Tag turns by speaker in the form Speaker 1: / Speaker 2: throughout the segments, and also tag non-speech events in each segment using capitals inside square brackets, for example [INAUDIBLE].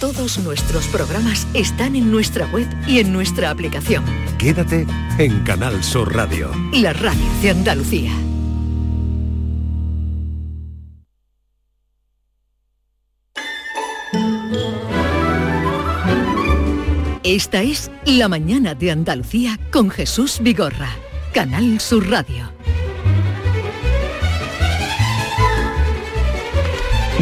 Speaker 1: Todos nuestros programas están en nuestra web y en nuestra aplicación.
Speaker 2: Quédate en Canal Sur Radio.
Speaker 1: La radio de Andalucía. Esta es La mañana de Andalucía con Jesús Vigorra. Canal Sur Radio.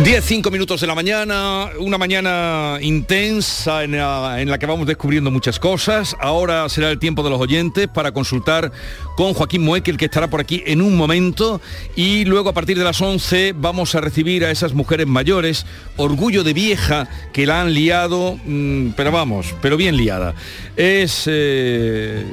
Speaker 3: 10, 5 minutos de la mañana, una mañana intensa en la, que vamos descubriendo muchas cosas. Ahora será el tiempo de los oyentes para consultar con Joaquín Moekel, que estará por aquí en un momento. Y luego a partir de las 11 vamos a recibir a esas mujeres mayores, orgullo de vieja, que la han liado, mmm, pero vamos, pero bien liada. Es eh,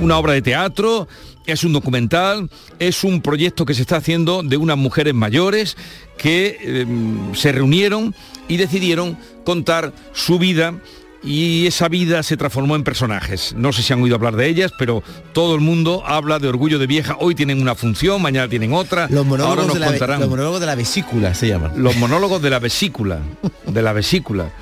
Speaker 3: una obra de teatro es un documental, es un proyecto que se está haciendo de unas mujeres mayores que eh, se reunieron y decidieron contar su vida y esa vida se transformó en personajes. No sé si han oído hablar de ellas, pero todo el mundo habla de Orgullo de Vieja. Hoy tienen una función, mañana tienen otra.
Speaker 4: Los monólogos,
Speaker 3: Ahora nos
Speaker 4: de, la,
Speaker 3: contarán.
Speaker 4: los monólogos de la vesícula se llaman.
Speaker 3: Los monólogos de la vesícula. De la vesícula. [LAUGHS]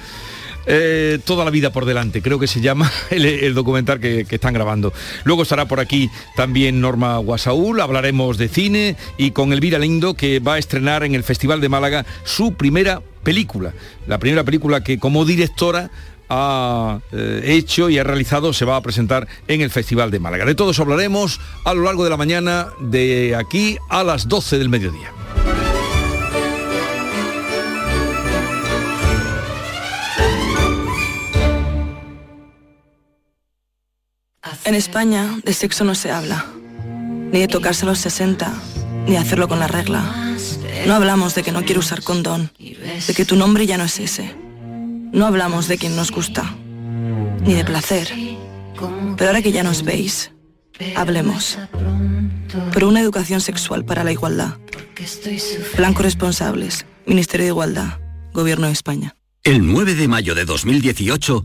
Speaker 3: Eh, toda la vida por delante, creo que se llama [LAUGHS] el, documental que, están grabando. Luego estará por aquí también Norma Guasaúl, hablaremos de cine y con Elvira Lindo que va a estrenar en el Festival de Málaga su primera película, la primera película que como directora ha eh, hecho y ha realizado se va a presentar en el Festival de Málaga. De todo eso hablaremos a lo largo de la mañana de aquí a las 12 del mediodía.
Speaker 5: En España de sexo no se habla, ni de tocarse los 60, ni hacerlo con la regla. No hablamos de que no quiero usar condón, de que tu nombre ya no es ese. No hablamos de quien nos gusta, ni de placer. Pero ahora que ya nos veis, hablemos. Por una educación sexual para la igualdad. Plan corresponsables, Ministerio de Igualdad, Gobierno de España.
Speaker 6: El 9 de mayo de 2018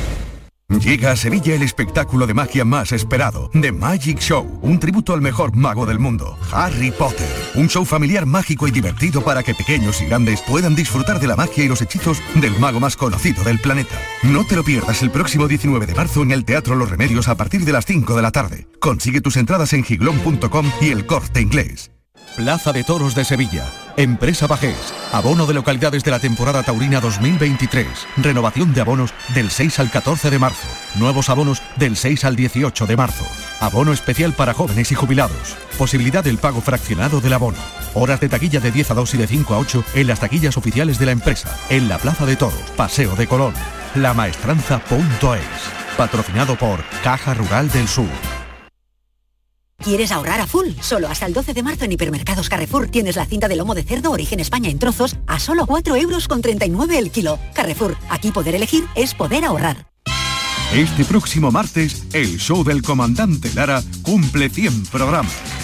Speaker 7: Llega a Sevilla el espectáculo de magia más esperado, The Magic Show, un tributo al mejor mago del mundo, Harry Potter. Un show familiar mágico y divertido para que pequeños y grandes puedan disfrutar de la magia y los hechizos del mago más conocido del planeta. No te lo pierdas el próximo 19 de marzo en el Teatro Los Remedios a partir de las 5 de la tarde. Consigue tus entradas en giglón.com y el corte inglés.
Speaker 8: Plaza de Toros de Sevilla. Empresa Bajés. Abono de localidades de la temporada taurina 2023. Renovación de abonos del 6 al 14 de marzo. Nuevos abonos del 6 al 18 de marzo. Abono especial para jóvenes y jubilados. Posibilidad del pago fraccionado del abono. Horas de taquilla de 10 a 2 y de 5 a 8 en las taquillas oficiales de la empresa. En la Plaza de Toros, Paseo de Colón. Lamaestranza.es. Patrocinado por Caja Rural del Sur.
Speaker 9: ¿Quieres ahorrar a full? Solo hasta el 12 de marzo en Hipermercados Carrefour tienes la cinta de lomo de cerdo origen España en trozos a solo 4 euros con 39 el kilo. Carrefour, aquí poder elegir es poder ahorrar.
Speaker 7: Este próximo martes, el show del comandante Lara cumple 100 programas.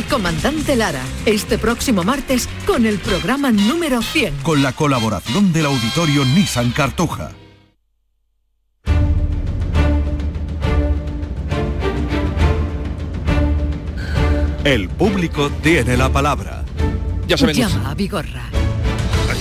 Speaker 1: del comandante Lara, este próximo martes con el programa número 100.
Speaker 7: Con la colaboración del auditorio Nissan Cartuja. El público tiene la palabra.
Speaker 3: Ya saben,
Speaker 1: Llama a Vigorra.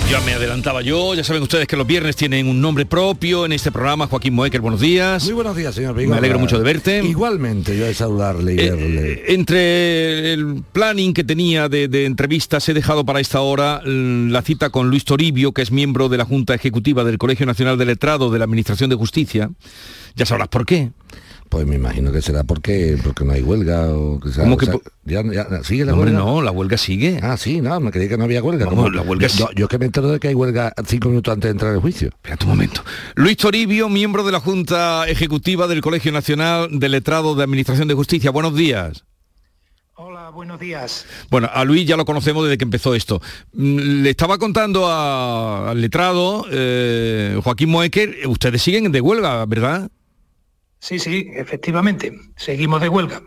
Speaker 3: Ya me adelantaba yo, ya saben ustedes que los viernes tienen un nombre propio en este programa. Joaquín Moecker, buenos días.
Speaker 10: Muy buenos días, señor Vigorra.
Speaker 3: Me alegro mucho de verte.
Speaker 10: Igualmente, yo de saludarle y verle.
Speaker 3: Eh, entre el planning que tenía de, de, entrevistas he dejado para esta hora la cita con Luis Toribio, que es miembro de la Junta Ejecutiva del Colegio Nacional de Letrado de la Administración de Justicia. Ya sabrás por qué.
Speaker 10: Pues me imagino que será porque porque no hay huelga o que sea,
Speaker 3: ¿Cómo
Speaker 10: o
Speaker 3: que
Speaker 10: sea, ya, ya- sigue la
Speaker 3: No, hombre,
Speaker 10: huelga.
Speaker 3: no, la huelga sigue.
Speaker 10: Ah, sí, no, me creí que no había huelga.
Speaker 3: No,
Speaker 10: Como-
Speaker 3: la huelga
Speaker 10: yo, yo que me entero de que hay huelga cinco minutos antes de entrar al juicio.
Speaker 3: Espérate un momento. Luis Toribio, miembro de la Junta Ejecutiva del Colegio Nacional de Letrado de Administración de Justicia. Buenos días.
Speaker 11: Hola, buenos días.
Speaker 3: Bueno, a Luis ya lo conocemos desde que empezó esto. Mm, Le estaba contando a- al letrado eh, Joaquín Moecker, ustedes siguen de huelga, ¿verdad?
Speaker 11: Sí, sí, efectivamente, seguimos de huelga.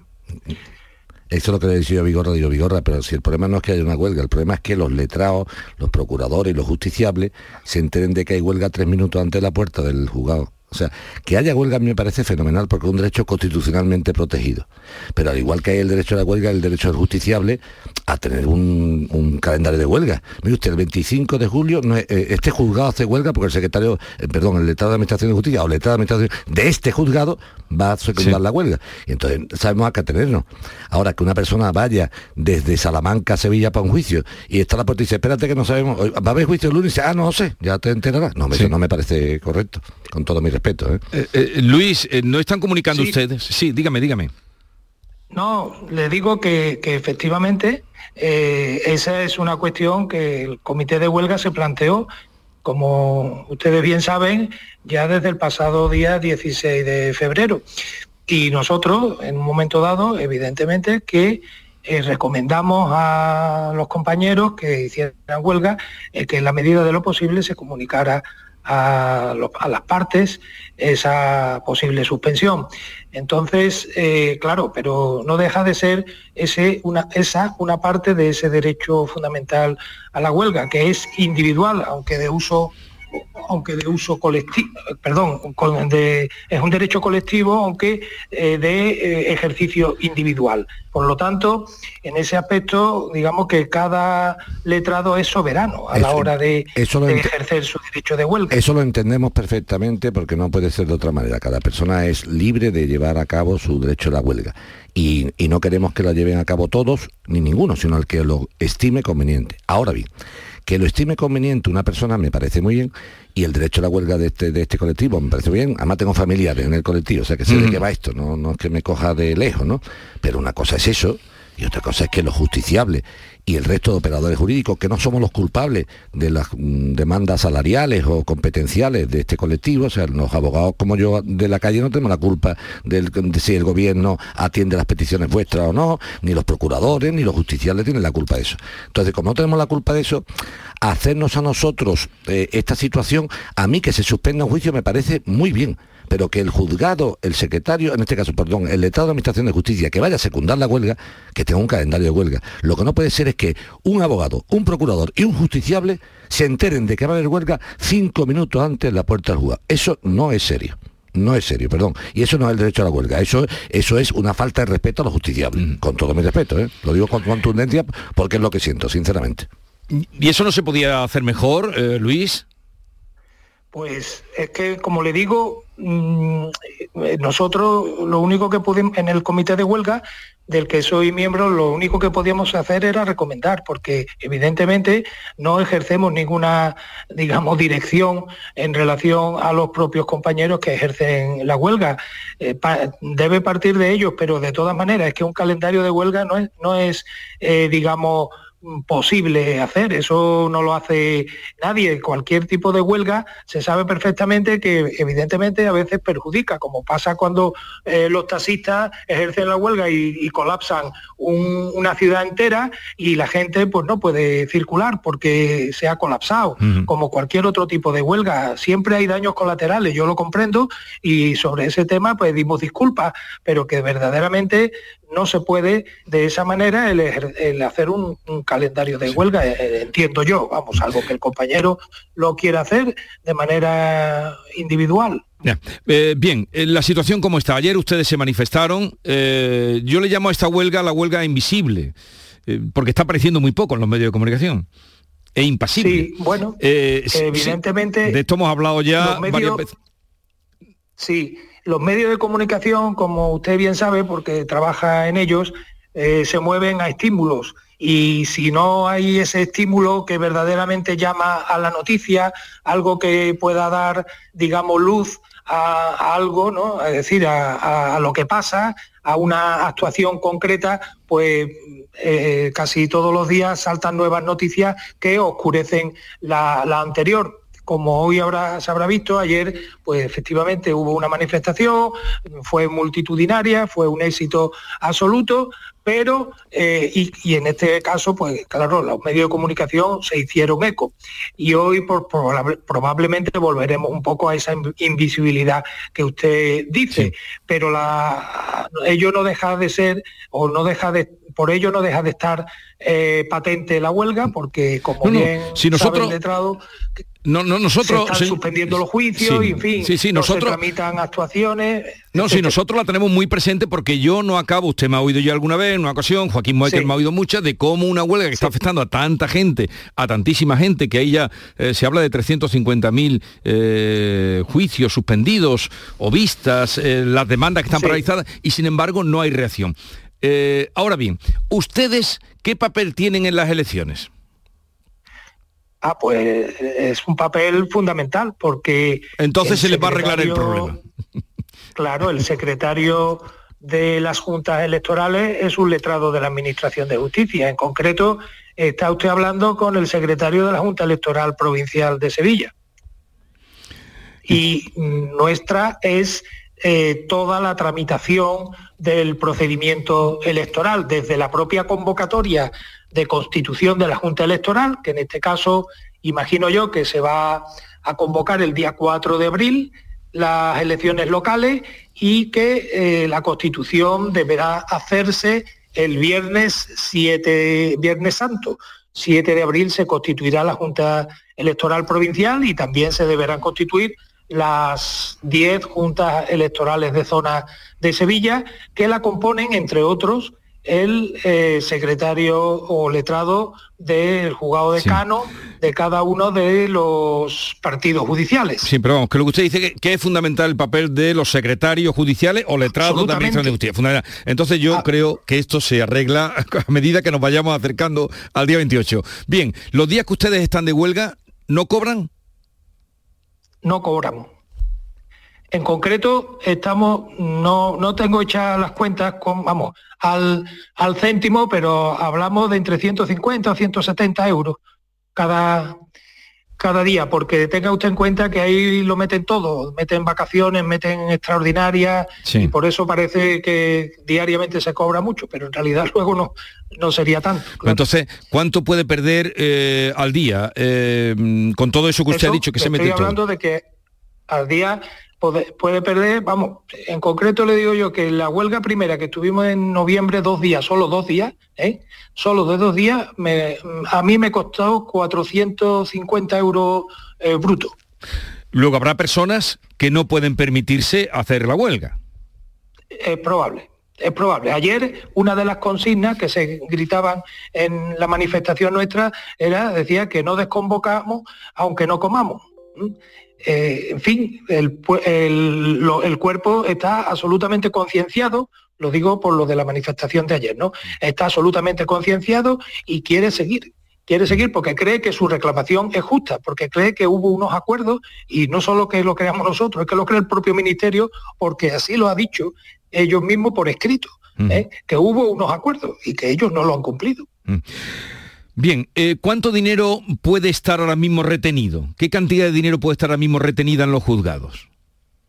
Speaker 10: Eso es lo que le decía Vigorra, digo Vigorra, pero si el problema no es que haya una huelga, el problema es que los letrados, los procuradores y los justiciables se enteren de que hay huelga tres minutos antes de la puerta del juzgado. O sea, que haya huelga a mí me parece fenomenal porque es un derecho constitucionalmente protegido. Pero al igual que hay el derecho a la huelga, el derecho del justiciable a tener un, un calendario de huelga. Mire usted, el 25 de julio, no es- eh, este juzgado hace huelga porque el secretario, eh, perdón, el letrado de Administración de Justicia o el letrado de Administración de este juzgado va a secundar
Speaker 3: Sí.
Speaker 10: la huelga. Y entonces sabemos a qué atenernos. Ahora que una persona vaya desde Salamanca a Sevilla para un juicio y está a la puerta y dice, espérate que no sabemos, ¿va a haber juicio el lunes? Y dice, ah, no sé, ya te enterarás. No,
Speaker 3: Sí.
Speaker 10: eso no me parece correcto, con todo mi respeto. ¿Eh?
Speaker 3: Eh, eh, Luis, eh, ¿no están comunicando
Speaker 11: Sí.
Speaker 3: ustedes? Sí, dígame, dígame.
Speaker 11: No, le digo que, que efectivamente eh, esa es una cuestión que el comité de huelga se planteó, como ustedes bien saben, ya desde el pasado día 16 de febrero. Y nosotros, en un momento dado, evidentemente, que eh, recomendamos a los compañeros que hicieran huelga eh, que en la medida de lo posible se comunicara a, a las partes esa posible suspensión. Entonces, eh, claro, pero no deja de ser ese, una, esa una parte de ese derecho fundamental a la huelga, que es individual, aunque de uso aunque de uso colectivo, perdón, con- de- es un derecho colectivo, aunque eh, de eh, ejercicio individual. Por lo tanto, en ese aspecto, digamos que cada letrado es soberano a la hora de,
Speaker 10: eso
Speaker 11: ejercer su derecho de huelga.
Speaker 10: Eso lo entendemos perfectamente porque no puede ser de otra manera. Cada persona es libre de llevar a cabo su derecho a la huelga. Y, y no queremos que la lleven a cabo todos, ni ninguno, sino el que lo estime conveniente. Ahora bien, que lo estime conveniente una persona me parece muy bien y el derecho a la huelga de este, de este colectivo me parece bien. Además tengo familiares en el colectivo, o sea que sé de
Speaker 3: Ujú.
Speaker 10: qué va esto, no, no es que me coja de lejos, ¿no? Pero una cosa es eso y otra cosa es que los justiciables y el resto de operadores jurídicos, que no somos los culpables de las mm, demandas salariales o competenciales de este colectivo, o sea, los abogados como yo de la calle no tenemos la culpa de si el gobierno atiende las peticiones vuestras o no, ni los procuradores, ni los justiciables tienen la culpa de eso. Entonces, como no tenemos la culpa de eso, hacernos a nosotros eh, esta situación, a mí que se suspenda un juicio me parece muy bien pero que el juzgado, el secretario, en este caso, perdón, el letrado de Administración de Justicia, que vaya a secundar la huelga, que tenga un calendario de huelga. Lo que no puede ser es que un abogado, un procurador y un justiciable se enteren de que va a haber huelga cinco minutos antes de la puerta del juzgado. Eso no es serio. No es serio, perdón. Y eso no es el derecho a la huelga. Eso, eso es una falta de respeto a los justiciables. Con todo mi respeto, ¿eh? Lo digo con contundencia porque es lo que siento, sinceramente.
Speaker 3: ¿Y eso no se podía hacer mejor, eh, Luis?
Speaker 11: Pues es que, como le digo, mm, nosotros lo único que pudimos en el comité de huelga del que soy miembro, lo único que podíamos hacer era recomendar, porque evidentemente no ejercemos ninguna, digamos, dirección en relación a los propios compañeros que ejercen la huelga. Eh, debe partir de ellos, pero de todas maneras es que un calendario de huelga no es, no es eh, digamos, posible hacer, eso no lo hace nadie. Cualquier tipo de huelga se sabe perfectamente que evidentemente a veces perjudica, como pasa cuando eh, los taxistas ejercen la huelga y, colapsan una ciudad entera y la gente pues no puede circular porque se ha colapsado, como cualquier otro tipo de huelga. Siempre hay daños colaterales, yo lo comprendo y sobre ese tema pues dimos disculpas, pero que verdaderamente no se puede de esa manera el, hacer un, calendario de huelga, eh, eh, entiendo yo, vamos, algo que el compañero lo quiera hacer de manera individual.
Speaker 3: Eh, bien, la situación como está. Ayer ustedes se manifestaron. yo le llamo a esta huelga la huelga invisible, porque está apareciendo muy poco en los medios de comunicación. E impasible.
Speaker 11: Sí, bueno, evidentemente...
Speaker 3: de esto hemos hablado ya varias veces.
Speaker 11: Sí, los medios de comunicación, como usted bien sabe, porque trabaja en ellos, eh, se mueven a estímulos y si no hay ese estímulo que verdaderamente llama a la noticia, algo que pueda dar, digamos, luz a, algo, ¿no? Es decir, a, lo que pasa, a una actuación concreta, pues eh, casi todos los días saltan nuevas noticias que oscurecen la anterior como hoy habrá, se habrá visto, ayer pues efectivamente hubo una manifestación, fue multitudinaria, fue un éxito absoluto, pero, eh, y, en este caso, pues claro, los medios de comunicación se hicieron eco. Y hoy por, probablemente volveremos un poco a esa invisibilidad que usted dice, pero la, ello no deja de ser, o no deja de, por ello no deja de estar eh, patente la huelga, porque como bien
Speaker 3: si nosotros...
Speaker 11: letrado,
Speaker 3: no, no, nosotros...
Speaker 11: Se están suspendiendo los juicios y, en fin,
Speaker 3: sí, sí, nosotros,
Speaker 11: se tramitan actuaciones...
Speaker 3: No, sí, nosotros la tenemos muy presente porque yo no acabo, usted me ha oído yo alguna vez en una ocasión, Joaquín Moekel me ha oído muchas, de cómo una huelga que está afectando a tanta gente, a tantísima gente, que ahí ya eh, se habla de 350.000 eh, juicios suspendidos o vistas, eh, las demandas que están paralizadas, y sin embargo no hay reacción. ahora bien, ¿ustedes qué papel tienen en las elecciones?
Speaker 11: Ah, pues es un papel fundamental porque...
Speaker 3: Entonces se les va a arreglar el problema. [LAUGHS]
Speaker 11: Claro, el secretario de las juntas electorales es un letrado de la Administración de Justicia. En concreto, está usted hablando con el secretario de la Junta Electoral Provincial de Sevilla. Y nuestra es eh, toda la tramitación del procedimiento electoral, desde la propia convocatoria de constitución de la Junta Electoral, que en este caso imagino yo que se va a convocar el día 4 de abril las elecciones locales y que eh, la constitución deberá hacerse el viernes 7, viernes santo. 7 de abril se constituirá la Junta Electoral Provincial y también se deberán constituir las 10 juntas electorales de zona de Sevilla, que la componen, entre otros, el eh, secretario o letrado del juzgado decano de cada uno de los partidos judiciales.
Speaker 3: Sí, pero vamos, que lo que usted dice que, es fundamental el papel de los secretarios judiciales o letrados de Administración de Justicia. Entonces yo ah. creo que esto se arregla [LAUGHS] a medida que nos vayamos acercando al día 28. Bien, los días que ustedes están de huelga, ¿no cobran?
Speaker 11: No cobramos. En concreto, estamos, no, no tengo hechas las cuentas con, vamos, al, al céntimo, pero hablamos de entre 150 o 170 euros cada, cada día, porque tenga usted en cuenta que ahí lo meten todo, meten vacaciones, meten extraordinarias, y por eso parece que diariamente se cobra mucho, pero en realidad [LAUGHS] luego no, no sería tanto.
Speaker 3: Entonces, ¿cuánto puede perder eh, al día eh, con todo eso que usted ha dicho que se mete
Speaker 11: Estoy hablando de que al día puede, perder, vamos, en concreto le digo yo que la huelga primera que tuvimos en noviembre, dos días, solo dos días, ¿eh? solo de dos días, a mí me costó 450 euros eh, brutos.
Speaker 3: Luego habrá personas que no pueden permitirse hacer la huelga.
Speaker 11: Es probable. Es probable. Ayer una de las consignas que se gritaban en la manifestación nuestra era, decía que no desconvocamos aunque no comamos. Eh, en fin, el, el, cuerpo está absolutamente concienciado, lo digo por lo de la manifestación de ayer, ¿no? Está absolutamente concienciado y quiere seguir. Quiere seguir porque cree que su reclamación es justa, porque cree que hubo unos acuerdos y no solo que lo creamos nosotros, es que lo cree el propio ministerio porque así lo ha dicho ellos mismos por escrito, ¿eh? que hubo unos acuerdos y que ellos no lo han cumplido.
Speaker 3: Bien, eh, ¿cuánto dinero puede estar ahora mismo retenido? ¿Qué cantidad de dinero puede estar ahora mismo retenida en los juzgados?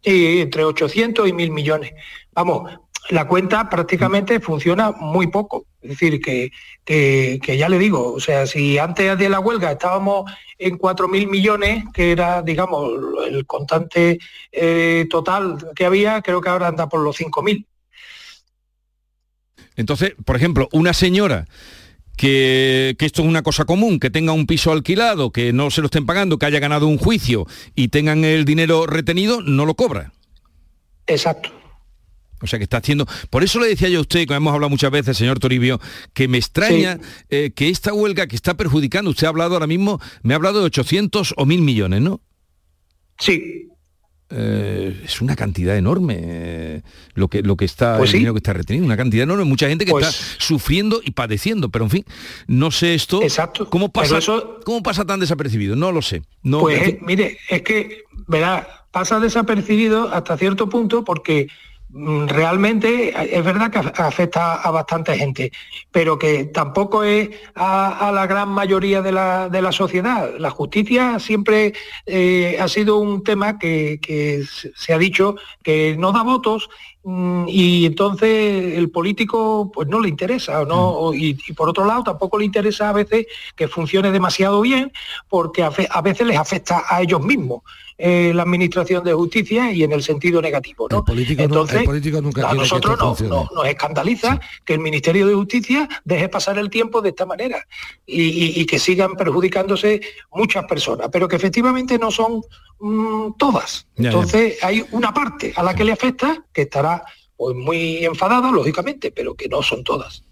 Speaker 11: entre 800 y 1000 millones. Vamos, la cuenta prácticamente funciona muy poco. Es decir, que, que, ya le digo, o sea, si antes de la huelga estábamos en 4.000 millones, que era, digamos, el contante eh, total que había, creo que ahora anda por los 5.000.
Speaker 3: Entonces, por ejemplo, una señora que, esto es una cosa común, que tenga un piso alquilado, que no se lo estén pagando, que haya ganado un juicio y tengan el dinero retenido, no lo cobra.
Speaker 11: Exacto.
Speaker 3: O sea que está haciendo. Por eso le decía yo a usted, como hemos hablado muchas veces, señor Toribio, que me extraña eh, que esta huelga que está perjudicando, usted ha hablado ahora mismo, me ha hablado de 800 o 1000 millones, ¿no?
Speaker 11: Sí,
Speaker 3: eh, es una cantidad enorme eh, lo que lo que está pues el dinero que está retenido una cantidad enorme mucha gente que está pues sufriendo y padeciendo pero en fin no sé esto
Speaker 11: exacto
Speaker 3: cómo pasa cómo pasa tan desapercibido no lo sé no
Speaker 11: pues mire es que verá pasa desapercibido hasta cierto punto porque realmente es verdad que afecta a bastante gente, pero que tampoco es a, la gran mayoría de la, sociedad. La justicia siempre eh, ha sido un tema que, se ha dicho que no da votos mm, y entonces el político pues no le interesa no mm. y, por otro lado tampoco le interesa a veces que funcione demasiado bien porque a veces les afecta a ellos mismos eh, la administración de justicia y en el sentido negativo. ¿no?
Speaker 10: Entonces, a
Speaker 11: nosotros nos escandaliza que el Ministerio de Justicia deje pasar el tiempo de esta manera y, que sigan perjudicándose muchas personas, pero que efectivamente no son mm, todas. Entonces hay una parte a la que le afecta que estará pues, muy enfadada, lógicamente, pero que no son todas.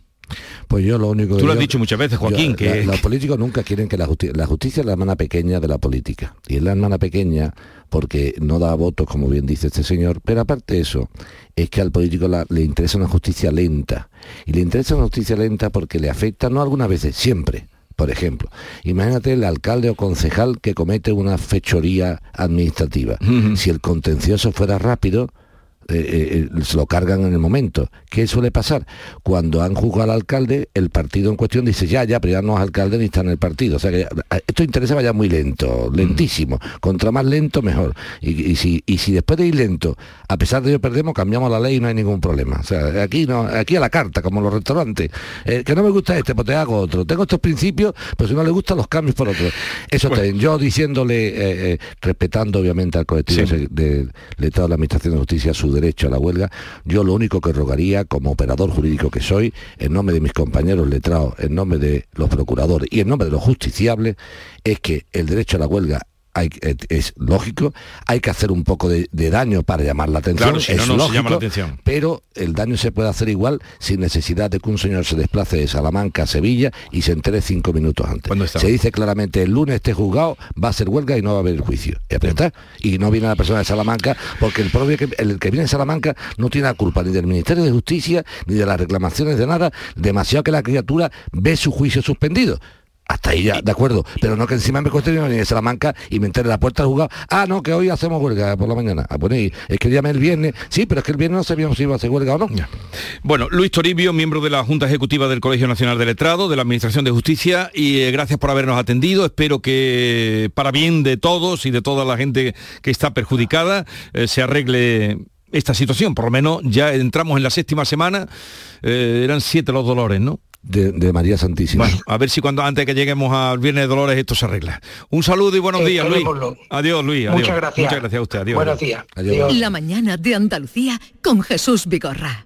Speaker 10: Pues yo lo único
Speaker 3: Tú lo has dicho muchas veces, Joaquín, que...
Speaker 10: los políticos nunca quieren que la justicia... La justicia es la hermana pequeña de la política. Y es la hermana pequeña porque no da votos, como bien dice este señor. Pero aparte de eso, es que al político le interesa una justicia lenta. Y le interesa una justicia lenta porque le afecta, no algunas veces, siempre. Por ejemplo, imagínate el alcalde o concejal que comete una fechoría administrativa. Si el contencioso fuera rápido, eh, eh, se lo cargan en el momento. ¿Qué suele pasar? Cuando han juzgado al alcalde, el partido en cuestión dice, ya, ya, pero ya no es alcalde ni está en el partido. O sea que esto interesa vaya muy lento, lentísimo. Contra más lento, mejor. Y, si, y si después de ir lento, a pesar de ello perdemos, cambiamos la ley y no hay ningún problema. O sea, aquí no, aquí a la carta, como los restaurantes. Eh, que no me gusta este, pues te hago otro. Tengo estos principios, pero si no le gustan los cambios por otro. Eso bueno. Yo diciéndole, respetando obviamente al colectivo de, Estado de la Administración de Justicia su derecho a la huelga, yo lo único que rogaría, como operador jurídico que soy, en nombre de mis compañeros letrados, en nombre de los procuradores y en nombre de los justiciables, es que el derecho a la huelga eh, es lógico, hay que hacer un poco de, daño para llamar la atención, es lógico, pero el daño se puede hacer igual sin necesidad de que un señor se desplace de Salamanca a Sevilla y se entere cinco minutos antes. Se dice claramente el lunes este juzgado va a ser huelga y no va a haber el juicio. Y, no viene la persona de Salamanca porque el propio que, el que viene de Salamanca no tiene la culpa ni del Ministerio de Justicia ni de las reclamaciones de nada, demasiado que la criatura ve su juicio suspendido hasta ahí ya, de acuerdo. Pero no que encima me cueste ni de Salamanca y me entere la puerta juzgado. Ah, no, que hoy hacemos huelga por la mañana. Ah, bueno, es que llame el viernes. Sí, pero es que el viernes no sabíamos si iba a hacer huelga o no.
Speaker 3: Bueno, Luis Toribio, miembro de la Junta Ejecutiva del Colegio Nacional de Letrado, de la Administración de Justicia, y eh, gracias por habernos atendido. Espero que para bien de todos y de toda la gente que está perjudicada eh, se arregle esta situación. Por lo menos ya entramos en la séptima semana. Eh, eran siete los dolores, ¿no?
Speaker 10: De, María Santísima.
Speaker 3: Bueno, a ver si cuando antes que lleguemos al Viernes de Dolores esto se arregla. Un saludo y buenos días, Luis. Adiós, Luis.
Speaker 11: Muchas gracias.
Speaker 3: Muchas gracias a usted. Adiós.
Speaker 11: Buenos días.
Speaker 1: La mañana de Andalucía con Jesús Vigorra.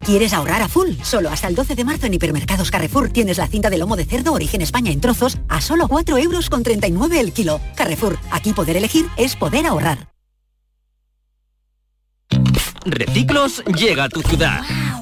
Speaker 9: ¿Quieres ahorrar a full? Solo hasta el 12 de marzo en Hipermercados Carrefour tienes la cinta de lomo de cerdo origen España en trozos a solo 4 euros con 39 el kilo. Carrefour, aquí poder elegir es poder ahorrar.
Speaker 12: Reciclos llega a tu ciudad.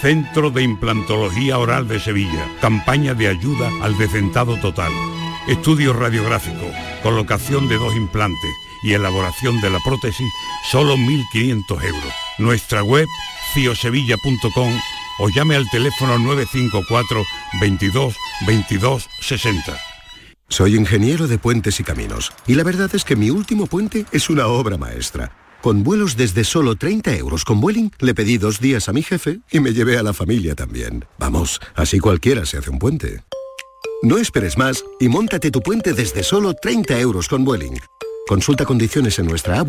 Speaker 13: Centro de Implantología Oral de Sevilla. Campaña de ayuda al decentado total. Estudio radiográfico, colocación de dos implantes y elaboración de la prótesis, solo 1.500 euros. Nuestra web, ciosevilla.com o llame al teléfono 954 22 22 60.
Speaker 14: Soy ingeniero de puentes y caminos y la verdad es que mi último puente es una obra maestra. Con vuelos desde solo 30 euros con Vueling, le pedí dos días a mi jefe y me llevé a la familia también. Vamos, así cualquiera se hace un puente. No esperes más y móntate tu puente desde solo 30 euros con Vueling. Consulta condiciones en nuestra app.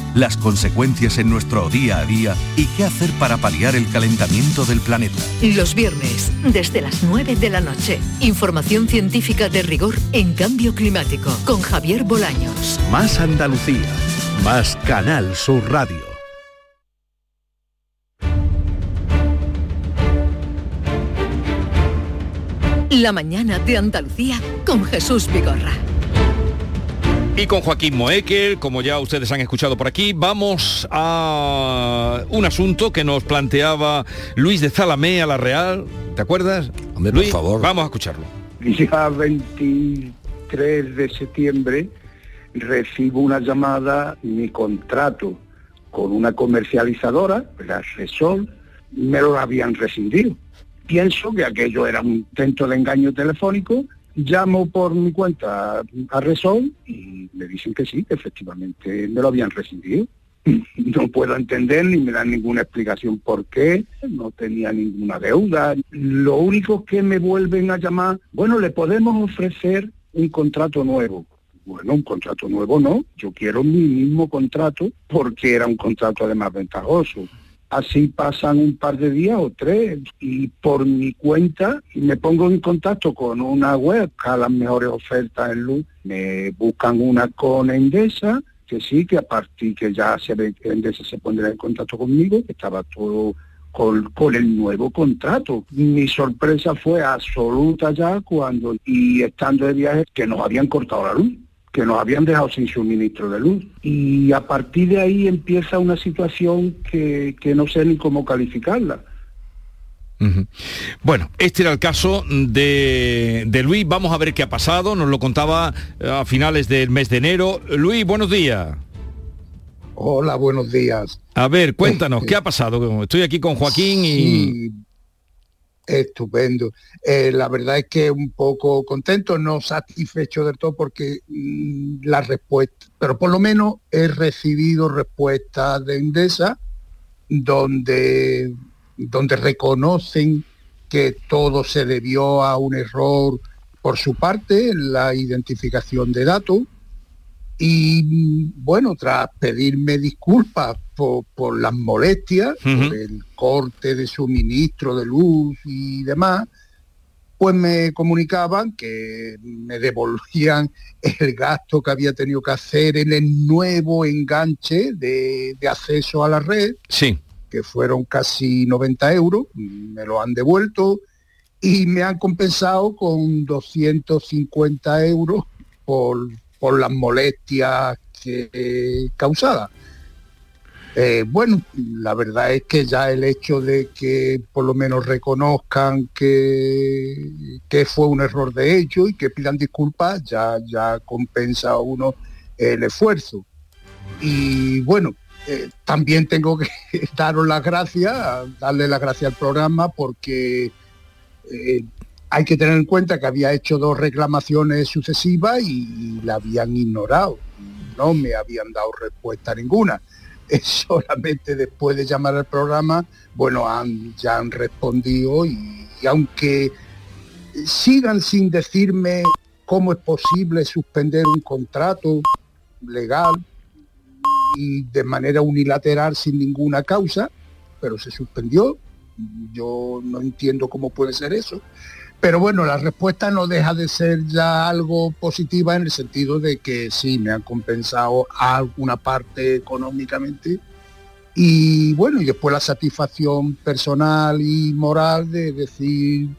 Speaker 8: las consecuencias en nuestro día a día y qué hacer para paliar el calentamiento del planeta.
Speaker 1: Los viernes, desde las 9 de la noche, información científica de rigor en cambio climático con Javier Bolaños.
Speaker 2: Más Andalucía, más Canal Sur Radio.
Speaker 1: La mañana de Andalucía con Jesús Vigorra.
Speaker 3: Y con Joaquín Moekel, como ya ustedes han escuchado por aquí, vamos a un asunto que nos planteaba Luis de Zalamé a la Real. ¿Te acuerdas?
Speaker 10: Hombre,
Speaker 3: Luis,
Speaker 10: por favor.
Speaker 3: Vamos a escucharlo.
Speaker 15: día 23 de septiembre recibo una llamada, mi contrato con una comercializadora, la Resol, me lo habían rescindido. Pienso que aquello era un intento de engaño telefónico, llamo por mi cuenta a Resol y me dicen que sí, que efectivamente me lo habían rescindido. [LAUGHS] No puedo entender ni me dan ninguna explicación por qué, no tenía ninguna deuda. Lo único que me vuelven a llamar, bueno, le podemos ofrecer un contrato nuevo. Bueno, un contrato nuevo no, yo quiero mi mismo contrato porque era un contrato además ventajoso. Así pasan un par de días o tres y por mi cuenta me pongo en contacto con una web a las mejores ofertas en luz. Me buscan una con Endesa, que sí, que a partir que ya se Endesa se pondrá en contacto conmigo, que estaba todo con, con el nuevo contrato. Mi sorpresa fue absoluta ya cuando, y estando de viaje, que nos habían cortado la luz que nos habían dejado sin suministro de luz. Y a partir de ahí empieza una situación que, que no sé ni cómo calificarla.
Speaker 3: Bueno, este era el caso de, de Luis. Vamos a ver qué ha pasado. Nos lo contaba eh, a finales del mes de enero. Luis, buenos días.
Speaker 16: Hola, buenos días.
Speaker 3: A ver, cuéntanos, ¿qué ha pasado? Estoy aquí con Joaquín y...
Speaker 16: Sí, estupendo. Eh, la verdad es que un poco contento, no satisfecho del todo porque mm, la respuesta, pero por lo menos he recibido respuestas de Endesa donde, donde reconocen que todo se debió a un error por su parte en la identificación de datos y mm, bueno, tras pedirme disculpas por, por las molestias, por el corte de suministro de luz y demás, pues me comunicaban que me devolvían [LAUGHS] el gasto que había tenido que hacer en el nuevo enganche de, de acceso a la red,
Speaker 3: Sí.
Speaker 16: que fueron casi 90 euros, me lo han devuelto y me han compensado con 250 euros por, por las molestias que causadas. Eh, bueno, la verdad es que ya el hecho de que por lo menos reconozcan que, que fue un error de ellos y que pidan disculpas, ya, ya compensa a uno el esfuerzo. Y bueno, eh, también tengo que [LAUGHS] daros las gracias, darle las gracias al programa porque eh, hay que tener en cuenta que había hecho dos reclamaciones sucesivas y, la habían ignorado. No me habían dado respuesta ninguna. [LAUGHS] Solamente después de llamar al programa, bueno, han, ya han respondido y, y aunque sigan sin decirme cómo es posible suspender un contrato legal y de manera unilateral sin ninguna causa, pero se suspendió. Yo no entiendo cómo puede ser eso. Pero bueno, la respuesta no deja de ser ya algo positiva en el sentido de que sí, me han compensado alguna parte económicamente. Y bueno, y después la satisfacción personal y moral de decir,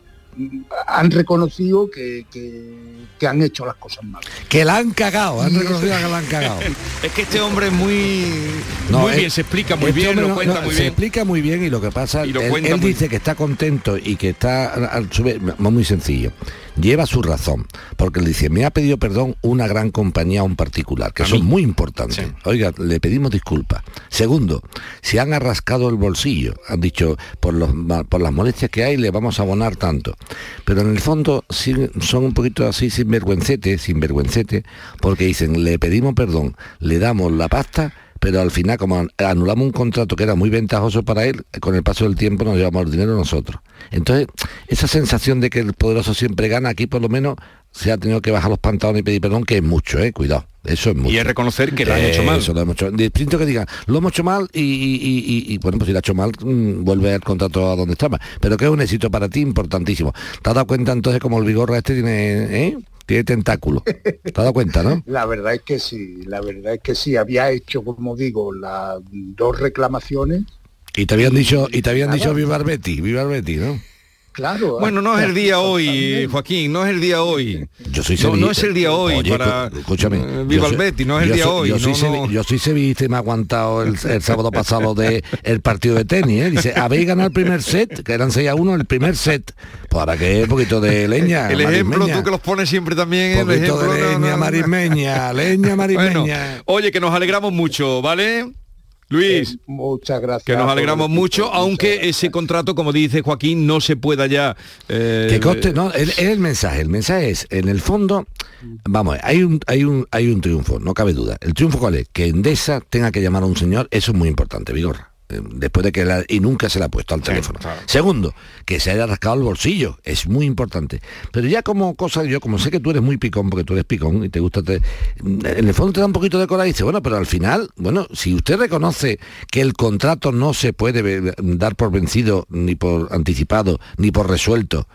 Speaker 16: han reconocido que, que- que han hecho las cosas mal.
Speaker 10: Que la han cagado, han
Speaker 16: Y
Speaker 10: reconocido que la han cagado. [LAUGHS]
Speaker 3: Es que este hombre es muy, muy
Speaker 10: él-
Speaker 3: bien, se explica muy
Speaker 10: este
Speaker 3: bien,
Speaker 10: hombre
Speaker 3: lo
Speaker 10: no-
Speaker 3: cuenta
Speaker 10: no,
Speaker 3: muy
Speaker 10: se
Speaker 3: bien.
Speaker 10: explica muy bien y lo que pasa,
Speaker 3: Y lo
Speaker 10: él,
Speaker 3: muy
Speaker 10: dice que está contento y que está al su vez, muy sencillo. Lleva su razón, porque él dice, me ha pedido perdón una gran compañía a un particular, que eso es muy importante. Oiga, le pedimos disculpas. Segundo, se han arrascado el bolsillo, han dicho, por, los, por las molestias que hay le vamos a abonar tanto. Pero en el fondo sí, son un poquito así sinvergüencete, sinvergüencete, porque dicen, le pedimos perdón, le damos la pasta, pero al final como an- anulamos un contrato que era muy ventajoso para él, con el paso del tiempo nos llevamos el dinero nosotros. Entonces, esa sensación de que el poderoso siempre gana, aquí por lo menos se ha tenido que bajar los pantalones y pedir perdón, que es mucho, eh, cuidado. Eso es mucho.
Speaker 3: Y es reconocer que lo han hecho mal.
Speaker 10: Eso lo hemos hecho. Distinto que digan, lo hemos hecho mal y, y- y- y- y, bueno, pues si lo ha hecho mal, mm, vuelve al contrato a donde estaba. Pero que es un éxito para ti importantísimo. ¿Te has dado cuenta entonces como el vigorra este tiene, eh? Tiene tentáculo? ¿Te has dado cuenta, no? [LAUGHS]
Speaker 16: La verdad es que sí, la verdad es que sí, había hecho, como digo, las dos reclamaciones.
Speaker 10: Y te habían dicho, y te habían dicho viva Betty, viva Betty, ¿no?
Speaker 16: Claro.
Speaker 3: Bueno, no es el día hoy, Joaquín, no es el día hoy.
Speaker 10: Yo soy
Speaker 3: no, es el día hoy
Speaker 10: Oye,
Speaker 3: para
Speaker 10: escúchame.
Speaker 3: eh, Viva el
Speaker 10: soy-
Speaker 3: Betty, no es el día
Speaker 10: soy-
Speaker 3: hoy.
Speaker 10: Yo soy,
Speaker 3: no,
Speaker 10: sevi-
Speaker 3: no.
Speaker 10: yo soy sevillista y me ha aguantado el, el sábado pasado de el partido de tenis, ¿eh? Dice, habéis ganado el primer set, que eran 6 a 1 el primer set. Pues ahora que un poquito de leña.
Speaker 3: El ejemplo
Speaker 10: marismeña.
Speaker 3: tú que los pones siempre también, el
Speaker 10: Poquito
Speaker 3: ejemplo.
Speaker 10: de
Speaker 3: no,
Speaker 10: leña
Speaker 3: no, no.
Speaker 10: marismeña, leña [LAUGHS] marismeña.
Speaker 3: Bueno, oye, que nos alegramos mucho, ¿vale? Luis.
Speaker 16: muchas gracias.
Speaker 3: Que nos alegramos mucho, aunque ese contrato, como dice Joaquín, no se pueda ya... eh,
Speaker 10: Que coste, no, es, es el mensaje. El mensaje es, en el fondo, vamos, hay un, hay un, hay un triunfo, no cabe duda. El triunfo cuál es? Que Endesa tenga que llamar a un señor, eso es muy importante, Vigorra. Después de que la- y nunca se le ha puesto al teléfono. Segundo, que se haya rascado el bolsillo, es muy importante. Pero ya como cosa, yo como sé que tú eres muy picón, porque tú eres picón y te gusta, te- en el fondo te da un poquito de coraje y dice, bueno, pero al final, bueno, si usted reconoce que el contrato no se puede dar por vencido, ni por anticipado, ni por resuelto,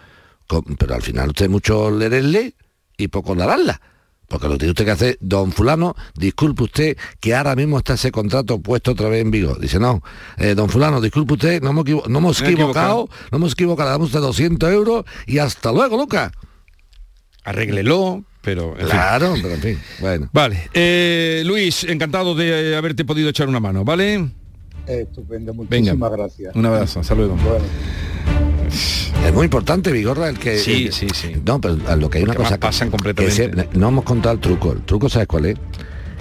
Speaker 10: con- pero al final usted mucho leerle y poco darla. Porque lo que tiene usted que hacer, don fulano, disculpe usted que ahora mismo está ese contrato puesto otra vez en vigor. Dice, no, eh, don fulano, disculpe usted, no hemos, equivo- no hemos equivocado,
Speaker 3: equivocado.
Speaker 10: no hemos equivocado, damos usted 200 euros y hasta luego, Luca.
Speaker 3: Arréglelo, pero... fin.
Speaker 10: Claro, pero en fin, bueno.
Speaker 3: Vale, eh, Luis, encantado de haberte podido echar una mano, ¿vale?
Speaker 16: Estupendo,
Speaker 3: Venga,
Speaker 16: muchísimas gracias.
Speaker 3: un abrazo, luego.
Speaker 16: Bueno.
Speaker 10: Es muy importante, Vigorra, el que...
Speaker 3: Sí,
Speaker 10: el-
Speaker 3: sí, sí.
Speaker 10: No, pero lo que hay una cosa...
Speaker 3: pasan
Speaker 10: que
Speaker 3: completamente.
Speaker 10: se- no hemos contado el truco. El truco, ¿sabes cuál es?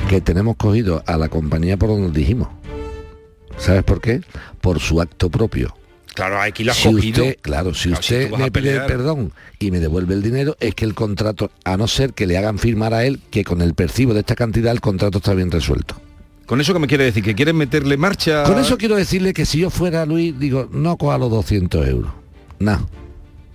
Speaker 10: Que tenemos cogido a la compañía por donde dijimos. ¿Sabes por qué? Por su acto propio.
Speaker 3: Claro, aquí lo has
Speaker 10: si
Speaker 3: cogido.
Speaker 10: usted, claro, si
Speaker 3: Claro,
Speaker 10: usted me pide perdón y me devuelve el dinero, es que el contrato, a no ser que le hagan firmar a él que con el percibo de esta cantidad el contrato está bien resuelto.
Speaker 3: Con eso que me quiere decir, que quieren meterle marcha...
Speaker 10: Con eso quiero decirle que si yo fuera Luis, digo, no coja los 200 euros. No.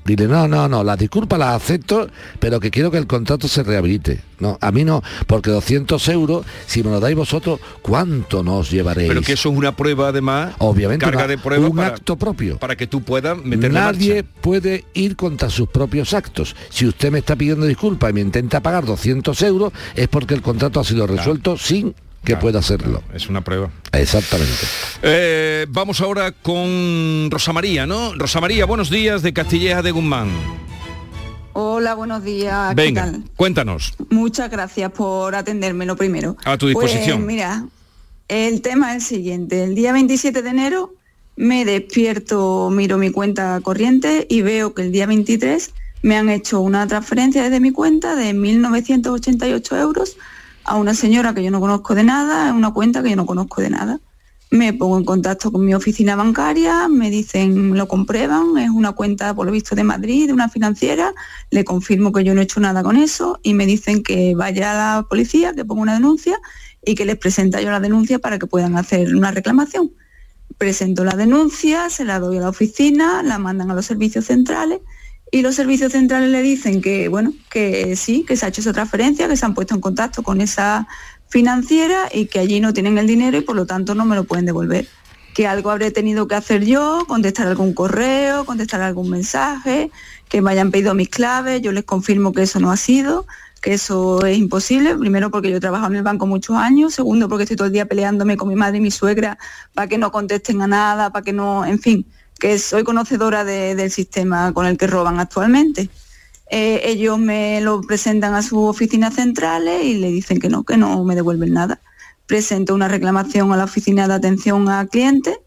Speaker 10: Dile, no, no, no, las disculpas las acepto, pero que quiero que el contrato se rehabilite. No, a mí no, porque 200 euros, si me lo dais vosotros, ¿cuánto nos llevaréis?
Speaker 3: Pero que eso es una prueba además,
Speaker 10: Obviamente,
Speaker 3: carga
Speaker 10: una-
Speaker 3: de prueba
Speaker 10: un
Speaker 3: para,
Speaker 10: acto propio.
Speaker 3: para que tú puedas meterle
Speaker 10: Nadie
Speaker 3: marcha.
Speaker 10: puede ir contra sus propios actos. Si usted me está pidiendo disculpas y me intenta pagar 200 euros, es porque el contrato ha sido resuelto sin que pueda hacerlo.
Speaker 3: Es una prueba.
Speaker 10: Exactamente.
Speaker 3: Eh, vamos ahora con Rosa María, ¿no? Rosa María, buenos días de Castilleja de Guzmán.
Speaker 17: Hola, buenos días. ¿qué
Speaker 3: Venga,
Speaker 17: tal?
Speaker 3: cuéntanos.
Speaker 17: Muchas gracias por atenderme lo primero.
Speaker 3: A tu disposición.
Speaker 17: Pues mira, el tema es el siguiente. El día 27 de enero me despierto, miro mi cuenta corriente y veo que el día 23 me han hecho una transferencia desde mi cuenta de 1.988 euros a una señora que yo no conozco de nada, en una cuenta que yo no conozco de nada. Me pongo en contacto con mi oficina bancaria, me dicen, lo comprueban, es una cuenta por lo visto de Madrid, de una financiera, le confirmo que yo no he hecho nada con eso y me dicen que vaya a la policía, que ponga una denuncia y que les presenta yo la denuncia para que puedan hacer una reclamación. Presento la denuncia, se la doy a la oficina, la mandan a los servicios centrales y los servicios centrales le dicen que, bueno, que sí, que se ha hecho esa transferencia, que se han puesto en contacto con esa financiera y que allí no tienen el dinero y por lo tanto no me lo pueden devolver. Que algo habré tenido que hacer yo, contestar algún correo, contestar algún mensaje, que me hayan pedido mis claves, yo les confirmo que eso no ha sido, que eso es imposible, primero porque yo he trabajado en el banco muchos años, segundo porque estoy todo el día peleándome con mi madre y mi suegra para que no contesten a nada, para que no, en fin, que soy conocedora de- del sistema con el que roban actualmente. Eh, ellos me lo presentan a sus oficinas centrales y le dicen que no, que no me devuelven nada. Presento una reclamación a la oficina de atención a clientes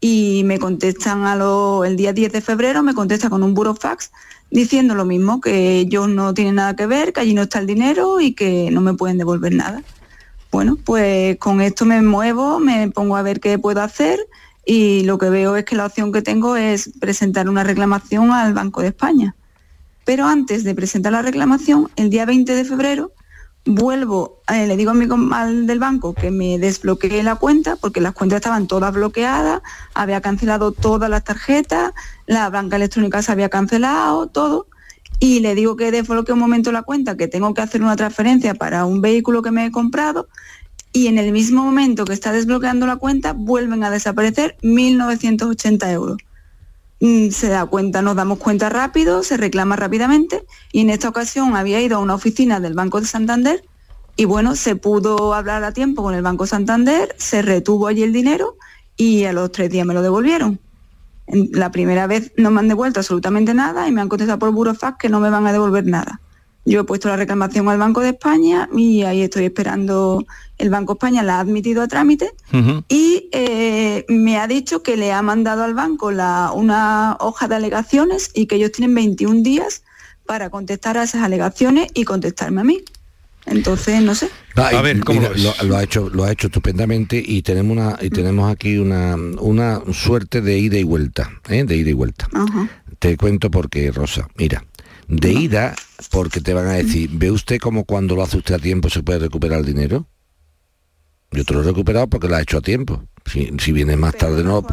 Speaker 17: y me contestan a lo- el día 10 de febrero, me contesta con un burofax diciendo lo mismo, que ellos no tienen nada que ver, que allí no está el dinero y que no me pueden devolver nada. Bueno, pues con esto me muevo, me pongo a ver qué puedo hacer y lo que veo es que la opción que tengo es presentar una reclamación al Banco de España. Pero antes de presentar la reclamación, el día 20 de febrero, vuelvo, eh, le digo a mi al del banco que me desbloquee la cuenta, porque las cuentas estaban todas bloqueadas, había cancelado todas las tarjetas, la banca electrónica se había cancelado, todo. Y le digo que desbloquee un momento la cuenta, que tengo que hacer una transferencia para un vehículo que me he comprado, y en el mismo momento que está desbloqueando la cuenta, vuelven a desaparecer 1.980 euros mm, se da cuenta, nos damos cuenta rápido, se reclama rápidamente y en esta ocasión había ido a una oficina del Banco de Santander y bueno, se pudo hablar a tiempo con el Banco Santander, se retuvo allí el dinero y a los tres días me lo devolvieron. La primera vez no me han devuelto absolutamente nada y me han contestado por Burofax que no me van a devolver nada. Yo he puesto la reclamación al Banco de España y ahí estoy esperando, el Banco de España la ha admitido a trámite y eh, me ha dicho que le ha mandado al banco la- una hoja de alegaciones y que ellos tienen 21 días para contestar a esas alegaciones y contestarme a mí. Entonces, no sé.
Speaker 10: Ah, y mira, lo, lo ha hecho lo ha hecho estupendamente y tenemos una y tenemos aquí una, una suerte de ida y vuelta ¿eh? de ida y vuelta te cuento porque Rosa mira de ida porque te van a decir ve usted como cuando lo hace usted a tiempo se puede recuperar el dinero yo te lo he recuperado porque lo ha hecho a tiempo. Si, si vienes más tarde no.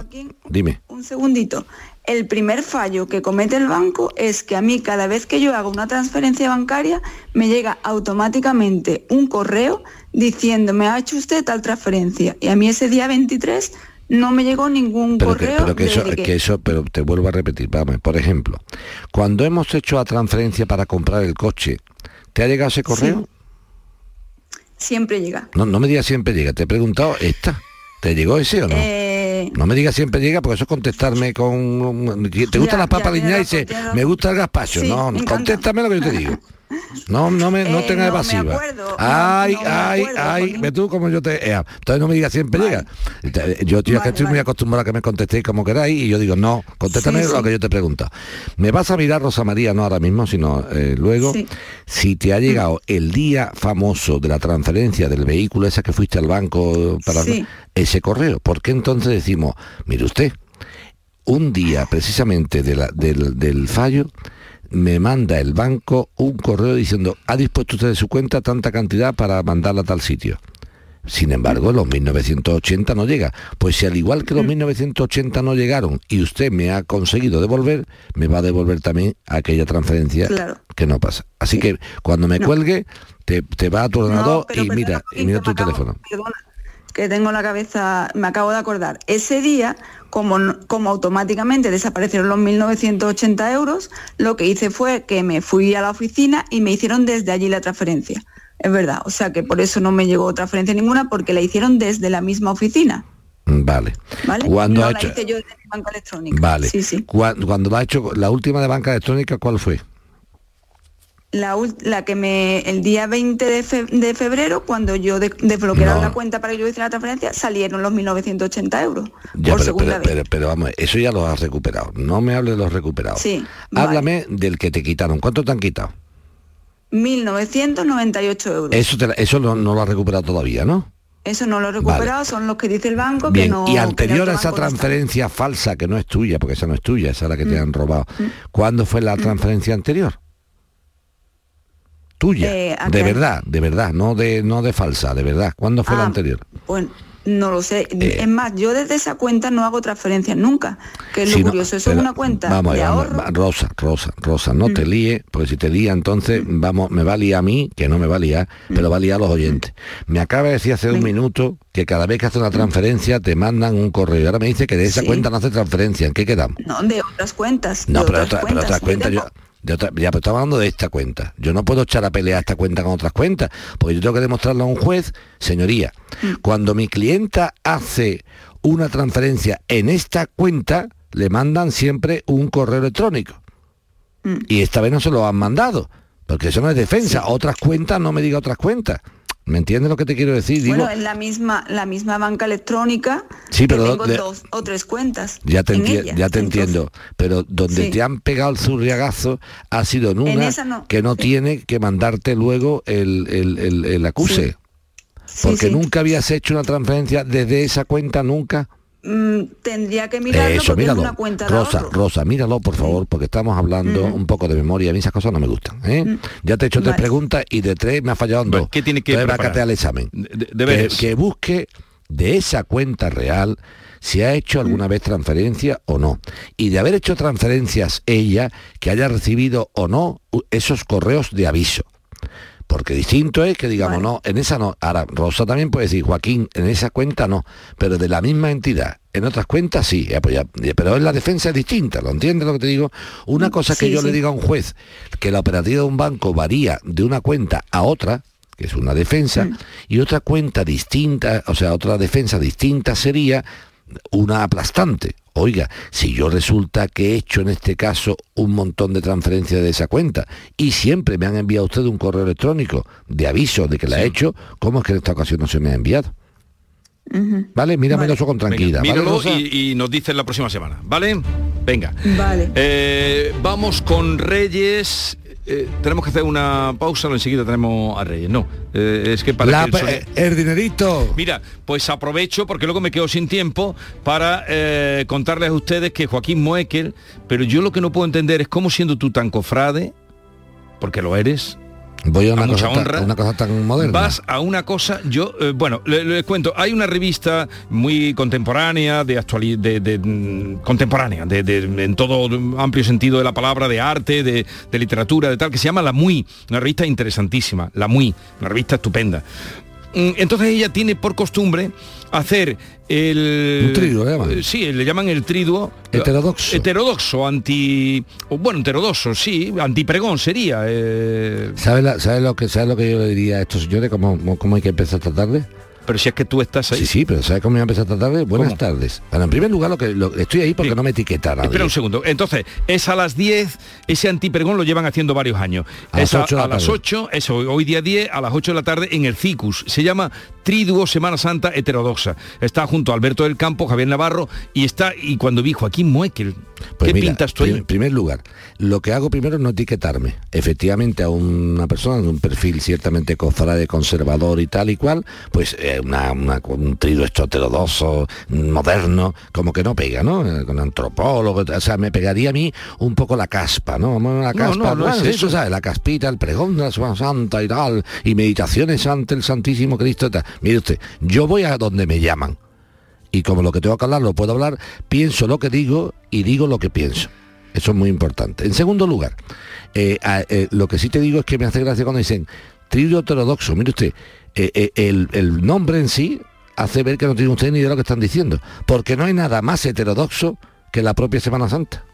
Speaker 10: Dime.
Speaker 17: Un segundito. El primer fallo que comete el banco es que a mí cada vez que yo hago una transferencia bancaria me llega automáticamente un correo diciendo me ha hecho usted tal transferencia y a mí ese día 23 no me llegó ningún
Speaker 10: pero que,
Speaker 17: correo
Speaker 10: pero que eso, que eso, pero te vuelvo a repetir, vamos, por ejemplo, cuando hemos hecho la transferencia para comprar el coche, ¿te ha llegado ese correo?
Speaker 17: siempre llega.
Speaker 10: No, no me digas siempre llega, te he preguntado esta. ¿Te llegó ese o no?
Speaker 17: Eh,
Speaker 10: No me digas siempre llega porque eso es contestarme con... ¿Te gustan
Speaker 17: Ya,
Speaker 10: las papas
Speaker 17: ya,
Speaker 10: liñadas? Y dice, me gusta el gazpacho.
Speaker 17: Sí,
Speaker 10: no, contéstame lo que yo te digo. [LAUGHS] No, no me, no
Speaker 17: Eh,
Speaker 10: tengas
Speaker 17: no me
Speaker 10: evasiva.
Speaker 17: acuerdo,
Speaker 10: ay,
Speaker 17: no, no me
Speaker 10: ay, ay, ve tú como yo te... eh, entonces no me digas siempre llega. Te- Yo, tío, es que estoy muy acostumbrado a que me contestéis como queráis y yo digo, no, contéstame
Speaker 17: Sí,
Speaker 10: lo
Speaker 17: sí.
Speaker 10: que yo te pregunto. Me vas a mirar, Rosa María, no ahora mismo, sino eh, luego,
Speaker 17: Sí.
Speaker 10: si te ha llegado el día famoso de la transferencia del vehículo esa que fuiste al banco para ese correo. ¿Por qué entonces decimos, mire usted, un día precisamente de la- del, del fallo, me manda el banco un correo diciendo, ha dispuesto usted de su cuenta tanta cantidad para mandarla a tal sitio? Sin embargo, los 1980 no llega. Pues si al igual que los 1980 no llegaron y usted me ha conseguido devolver, me va a devolver también aquella transferencia que no pasa. Así que cuando me cuelgue, te, te va a tu ordenador y mira, y mira tu teléfono.
Speaker 17: Perdona, que tengo la cabeza, me acabo de acordar. Ese día, como, como automáticamente desaparecieron los 1.980 euros, lo que hice fue que me fui a la oficina y me hicieron desde allí la transferencia. Es verdad, o sea que por eso no me llegó transferencia ninguna porque la hicieron desde la misma oficina.
Speaker 10: Vale.
Speaker 17: ¿Vale?
Speaker 10: Cuando
Speaker 17: no
Speaker 10: ha
Speaker 17: la
Speaker 10: hecho...
Speaker 17: hice yo desde mi banca electrónica.
Speaker 10: Vale.
Speaker 17: Sí, sí.
Speaker 10: Cuando, cuando la ha hecho la última de banca electrónica, ¿cuál fue?
Speaker 17: La, la que me, el día 20 de, fe- de febrero, cuando yo de- desbloquearon
Speaker 10: No.
Speaker 17: la cuenta para que yo hiciera la transferencia, salieron los 1.980 euros.
Speaker 10: Ya,
Speaker 17: por
Speaker 10: pero,
Speaker 17: segunda
Speaker 10: pero,
Speaker 17: vez.
Speaker 10: pero, pero vamos, eso ya lo has recuperado. No me hables de los recuperados.
Speaker 17: Sí,
Speaker 10: Háblame del que te quitaron. ¿Cuánto te han quitado?
Speaker 17: 1.998 euros.
Speaker 10: Eso, te eso no, no lo has recuperado todavía, ¿no?
Speaker 17: Eso no lo he recuperado, son los que dice el banco que
Speaker 10: Bien,
Speaker 17: no...
Speaker 10: y
Speaker 17: que
Speaker 10: anterior a esa
Speaker 17: no
Speaker 10: transferencia falsa, que no es tuya, porque esa no es tuya, esa es la que te
Speaker 17: Mm.
Speaker 10: han robado. ¿Cuándo fue la transferencia anterior? Tuya,
Speaker 17: Eh, ¿a
Speaker 10: de verdad, de verdad, no de no de falsa, de verdad. ¿Cuándo fue la
Speaker 17: Ah,
Speaker 10: anterior?
Speaker 17: Pues no lo sé.
Speaker 10: Eh.
Speaker 17: es más, yo desde esa cuenta no hago transferencias nunca, que es lo
Speaker 10: no,
Speaker 17: curioso. Eso
Speaker 10: pero
Speaker 17: es una cuenta
Speaker 10: vamos,
Speaker 17: de
Speaker 10: vamos,
Speaker 17: ahorro.
Speaker 10: Rosa, Rosa, Rosa, no te
Speaker 17: Mm.
Speaker 10: líe, porque si te lía entonces vamos, me va a liar a mí, que no me va a liar,
Speaker 17: Mm.
Speaker 10: pero va a liar a los oyentes. Me acaba de decir hace un minuto que cada vez que hace una transferencia te mandan un correo. Y ahora me dice que de esa
Speaker 17: Sí.
Speaker 10: cuenta no hace transferencia. ¿En qué quedamos?
Speaker 17: No, de otras cuentas.
Speaker 10: No,
Speaker 17: de
Speaker 10: pero,
Speaker 17: otras
Speaker 10: otra, pero
Speaker 17: cuentas.
Speaker 10: otras cuentas yo... de otra- ya, pero estamos hablando de esta cuenta. Yo no puedo echar a pelear esta cuenta con otras cuentas, porque yo tengo que demostrarle a un juez, señoría,
Speaker 17: Mm.
Speaker 10: cuando mi clienta hace una transferencia en esta cuenta, le mandan siempre un correo electrónico.
Speaker 17: Mm.
Speaker 10: Y esta vez no se lo han mandado, porque eso no es defensa. Otras cuentas, no me diga otras cuentas. ¿Me entiendes lo que te quiero decir? Digo,
Speaker 17: Bueno, en la misma, la misma banca electrónica
Speaker 10: Sí, pero
Speaker 17: tengo
Speaker 10: de-
Speaker 17: dos o tres cuentas.
Speaker 10: Ya te,
Speaker 17: en
Speaker 10: enti-
Speaker 17: ella.
Speaker 10: ya te entiendo, pero donde
Speaker 17: Sí.
Speaker 10: te han pegado el zurriagazo ha sido en una
Speaker 17: no,
Speaker 10: que no
Speaker 17: sí.
Speaker 10: tiene que mandarte luego el, el- el- el acuse.
Speaker 17: Sí,
Speaker 10: Porque nunca habías hecho una transferencia desde esa cuenta, nunca.
Speaker 17: Mm, tendría que mirarlo
Speaker 10: Eso,
Speaker 17: porque
Speaker 10: míralo.
Speaker 17: es una cuenta de
Speaker 10: Rosa,
Speaker 17: ahorro.
Speaker 10: Rosa, míralo por favor, porque estamos hablando un poco de memoria. A mí esas cosas no me gustan. ¿eh? Ya te he hecho tres preguntas y de tres me ha fallado en dos.
Speaker 3: ¿qué tiene que
Speaker 10: Entonces, al examen.
Speaker 3: De-
Speaker 10: que,
Speaker 3: deberes.
Speaker 10: que busque de esa cuenta real si ha hecho alguna vez transferencia o no. Y de haber hecho transferencias ella, que haya recibido o no esos correos de aviso. Porque distinto es que digamos, no, en esa no. Ahora, Rosa también puede decir, Joaquín, en esa cuenta no, pero de la misma entidad. En otras cuentas sí, ya, pues pero en la defensa es distinta, ¿lo entiendes lo que te digo? Una cosa es que
Speaker 17: sí,
Speaker 10: yo le diga a un juez que la operativa de un banco varía de una cuenta a otra, que es una defensa, y otra cuenta distinta, o sea, otra defensa distinta sería una aplastante. Oiga, si yo resulta que he hecho en este caso un montón de transferencias de esa cuenta y siempre me han enviado usted un correo electrónico de aviso de que la he hecho, ¿cómo es que en esta ocasión no se me ha enviado? ¿Vale? Míramelo eso con tranquilidad.
Speaker 3: Venga,
Speaker 10: ¿vale,
Speaker 3: míralo
Speaker 10: Rosa?
Speaker 3: y, y nos dices la próxima semana, ¿vale? Venga.
Speaker 17: Vale.
Speaker 3: Eh, vamos con Reyes. Eh, tenemos que hacer una pausa, no, enseguida tenemos a Reyes. No, eh, es que para
Speaker 10: La
Speaker 3: que
Speaker 10: pe-
Speaker 3: sonido-
Speaker 10: el dinerito.
Speaker 3: Mira, pues aprovecho porque luego me quedo sin tiempo para eh, contarles a ustedes que Joaquín Moekel, pero yo lo que no puedo entender es cómo siendo tú tan cofrade, porque lo eres,
Speaker 10: Voy a una, cosa, tan-
Speaker 3: honra.
Speaker 10: una cosa tan moderna.
Speaker 3: Vas a una cosa, yo, eh, bueno, le, le cuento, hay una revista muy contemporánea, de actualidad, de, de, mm, contemporánea, de, en todo amplio sentido de la palabra, de arte, de, de literatura, de tal, que se llama La Muy, una revista interesantísima, La Muy, una revista estupenda. Mm, Entonces ella tiene por costumbre hacer el...
Speaker 10: Un triduo, le llaman.
Speaker 3: Eh, Sí, le llaman el triduo.
Speaker 10: Heterodoxo.
Speaker 3: Heterodoxo, anti... Bueno, heterodoxo, sí, antipregón sería. eh,
Speaker 10: ¿Sabes la- ¿sabe lo, que, sabe lo que yo le diría a estos señores? ¿Cómo, cómo- cómo hay que empezar esta tarde?
Speaker 3: Pero si es que tú estás ahí.
Speaker 10: Sí, sí, pero ¿sabes cómo a empezar esta tarde? Buenas
Speaker 3: ¿Cómo?
Speaker 10: tardes. Bueno, en primer lugar, lo que lo- estoy ahí porque no me etiqueta nadie.
Speaker 3: Espera un segundo. Entonces, es a las 10, ese antipregón lo llevan haciendo varios años.
Speaker 10: A
Speaker 3: es
Speaker 10: las ocho de
Speaker 3: a,
Speaker 10: la
Speaker 3: las
Speaker 10: tarde.
Speaker 3: 8, eso, hoy día 10, a las 8 de la tarde en el CICUS. Se llama Triduo Semana Santa Heterodoxa. Está junto a Alberto del Campo, Javier Navarro, y está, y cuando vi Joaquín Muekel,
Speaker 10: Pues
Speaker 3: ¿qué
Speaker 10: mira,
Speaker 3: pintas tú ahí?
Speaker 10: En primer lugar, lo que hago primero es no etiquetarme. Efectivamente, a una persona de un perfil ciertamente cofrade, conservador y tal y cual, pues eh, una- una- un trigo esto heterodoxo, moderno, como que no pega, ¿no? Con antropólogo, o sea, me pegaría a mí un poco la caspa, ¿no? La
Speaker 3: No,
Speaker 10: caspa,
Speaker 3: no, no
Speaker 10: bueno,
Speaker 3: es eso.
Speaker 10: sabes, la caspita, el pregón de la Semana Santa y tal, y meditaciones ante el Santísimo Cristo y tal. Mire usted, yo voy a donde me llaman. Y como lo que tengo que hablar lo puedo hablar, pienso lo que digo y digo lo que pienso. Eso es muy importante. En segundo lugar, eh, eh, lo que sí te digo es que me hace gracia cuando dicen trigo heterodoxo. Mire usted, eh, eh, el, nombre en sí hace ver que no tiene usted ni idea de lo que están diciendo. Porque no hay nada más heterodoxo que la propia Semana Santa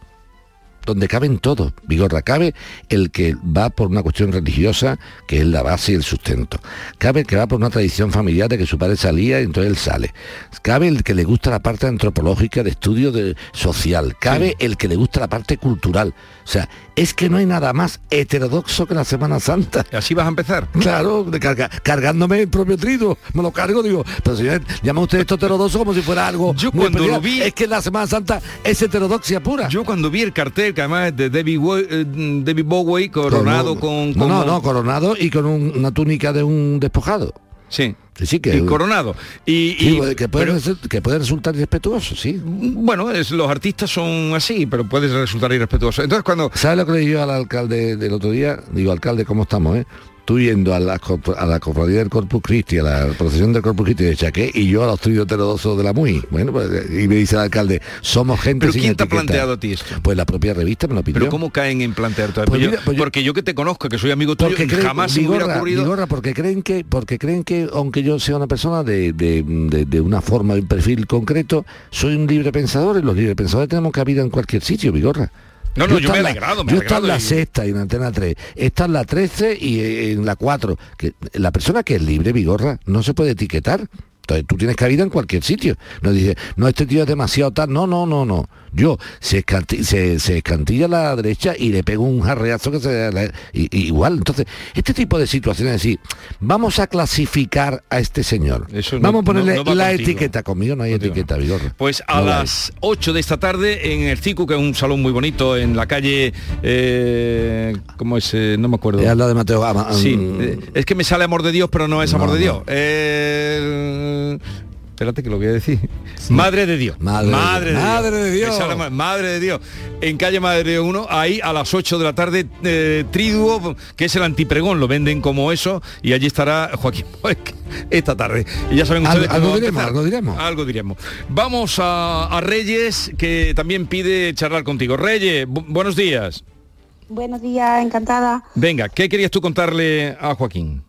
Speaker 10: donde caben todos. Vigorra, cabe el que va por una cuestión religiosa, que es la base y el sustento. Cabe el que va por una tradición familiar de que su padre salía y entonces él sale. Cabe el que le gusta la parte antropológica de estudio de, social. Cabe el que le gusta la parte cultural. O sea, es que no hay nada más heterodoxo que la Semana Santa.
Speaker 3: ¿Así vas a empezar?
Speaker 10: Claro, de carga- cargándome el propio trigo. Me lo cargo, digo, pero señor, llama usted esto heterodoxo como si fuera algo
Speaker 3: Yo cuando lo vi-
Speaker 10: Es que la Semana Santa es heterodoxia pura.
Speaker 3: Yo cuando vi el cartel, que además de David, eh, David Bowie, coronado
Speaker 10: no,
Speaker 3: con...
Speaker 10: No, no, no, coronado y con un- una túnica de un despojado.
Speaker 3: Sí.
Speaker 10: Sí, que...
Speaker 3: Y coronado. Y,
Speaker 10: Sí,
Speaker 3: y-
Speaker 10: que, puede,
Speaker 3: pero-
Speaker 10: resu- que puede resultar irrespetuoso, sí.
Speaker 3: bueno, es, los artistas son así, pero puede resultar irrespetuoso. Entonces cuando...
Speaker 10: ¿Sabes lo que le dije al alcalde del otro día? Digo, alcalde, ¿cómo estamos, eh? Tú yendo a la, a la cofradía del Corpus Christi, a la procesión del Corpus Christi de Chaqué, y yo a los tríos heterodoxos de la MUI. Bueno, pues, y me dice el alcalde, somos gente
Speaker 3: ¿Pero
Speaker 10: sin
Speaker 3: quién te ha planteado a ti esto?
Speaker 10: Pues la propia revista me lo pidió.
Speaker 3: Pero ¿cómo caen en plantear todo?
Speaker 10: Pues pues
Speaker 3: porque yo que te conozco, que soy amigo tuyo,
Speaker 10: porque creen,
Speaker 3: jamás se hubiera ocurrido...
Speaker 10: Vigorra, porque creen que porque creen que aunque yo sea una persona de, de- de- de una forma de un perfil concreto soy un libre pensador y los libres pensadores tenemos cabida en cualquier sitio Vigorra
Speaker 3: No, no, yo me he alegrado, me
Speaker 10: yo está en la
Speaker 3: y-
Speaker 10: sexta y en Antena 3 está en la 13 y eh, en la 4 que la persona que es libre Vigorra no se puede etiquetar. Entonces tú tienes cabida en cualquier sitio. No dice no este tío es demasiado tal no no no no yo se, escanti- se, se escantilla a la derecha y le pego un jarreazo que se la- y- y igual entonces este tipo de situaciones es decir vamos a clasificar a este señor
Speaker 3: Eso no-
Speaker 10: vamos a ponerle
Speaker 3: no- no va
Speaker 10: la
Speaker 3: contigo.
Speaker 10: etiqueta conmigo no hay etiqueta Vigorra
Speaker 3: Pues a
Speaker 10: la
Speaker 3: las 8 de esta tarde en el CICU, que es un salón muy bonito, en la calle... Eh, ¿Cómo es? Eh, no me acuerdo.
Speaker 10: Es lado de Mateo Gama.
Speaker 3: Sí,
Speaker 10: Mm.
Speaker 3: eh, es que me sale Amor de Dios, pero no es Amor de. Dios. Eh, espérate que lo voy a decir. Madre de Dios.
Speaker 10: Madre de
Speaker 3: Madre
Speaker 10: Dios.
Speaker 3: de Dios.
Speaker 10: Madre de Dios.
Speaker 3: Madre de Dios. En calle Madre de Dios 1, ahí a las 8 de la tarde, eh, Triduo, que es el antipregón, lo venden como eso, y allí estará Joaquín esta tarde. Y ya saben
Speaker 10: Algo-
Speaker 3: ustedes que
Speaker 10: algo
Speaker 3: va a
Speaker 10: diremos, algo diremos.
Speaker 3: Algo diremos. Vamos a, a Reyes, que también pide charlar contigo. Reyes, bu- buenos días.
Speaker 18: Buenos días, encantada.
Speaker 3: Venga, ¿qué querías tú contarle a Joaquín?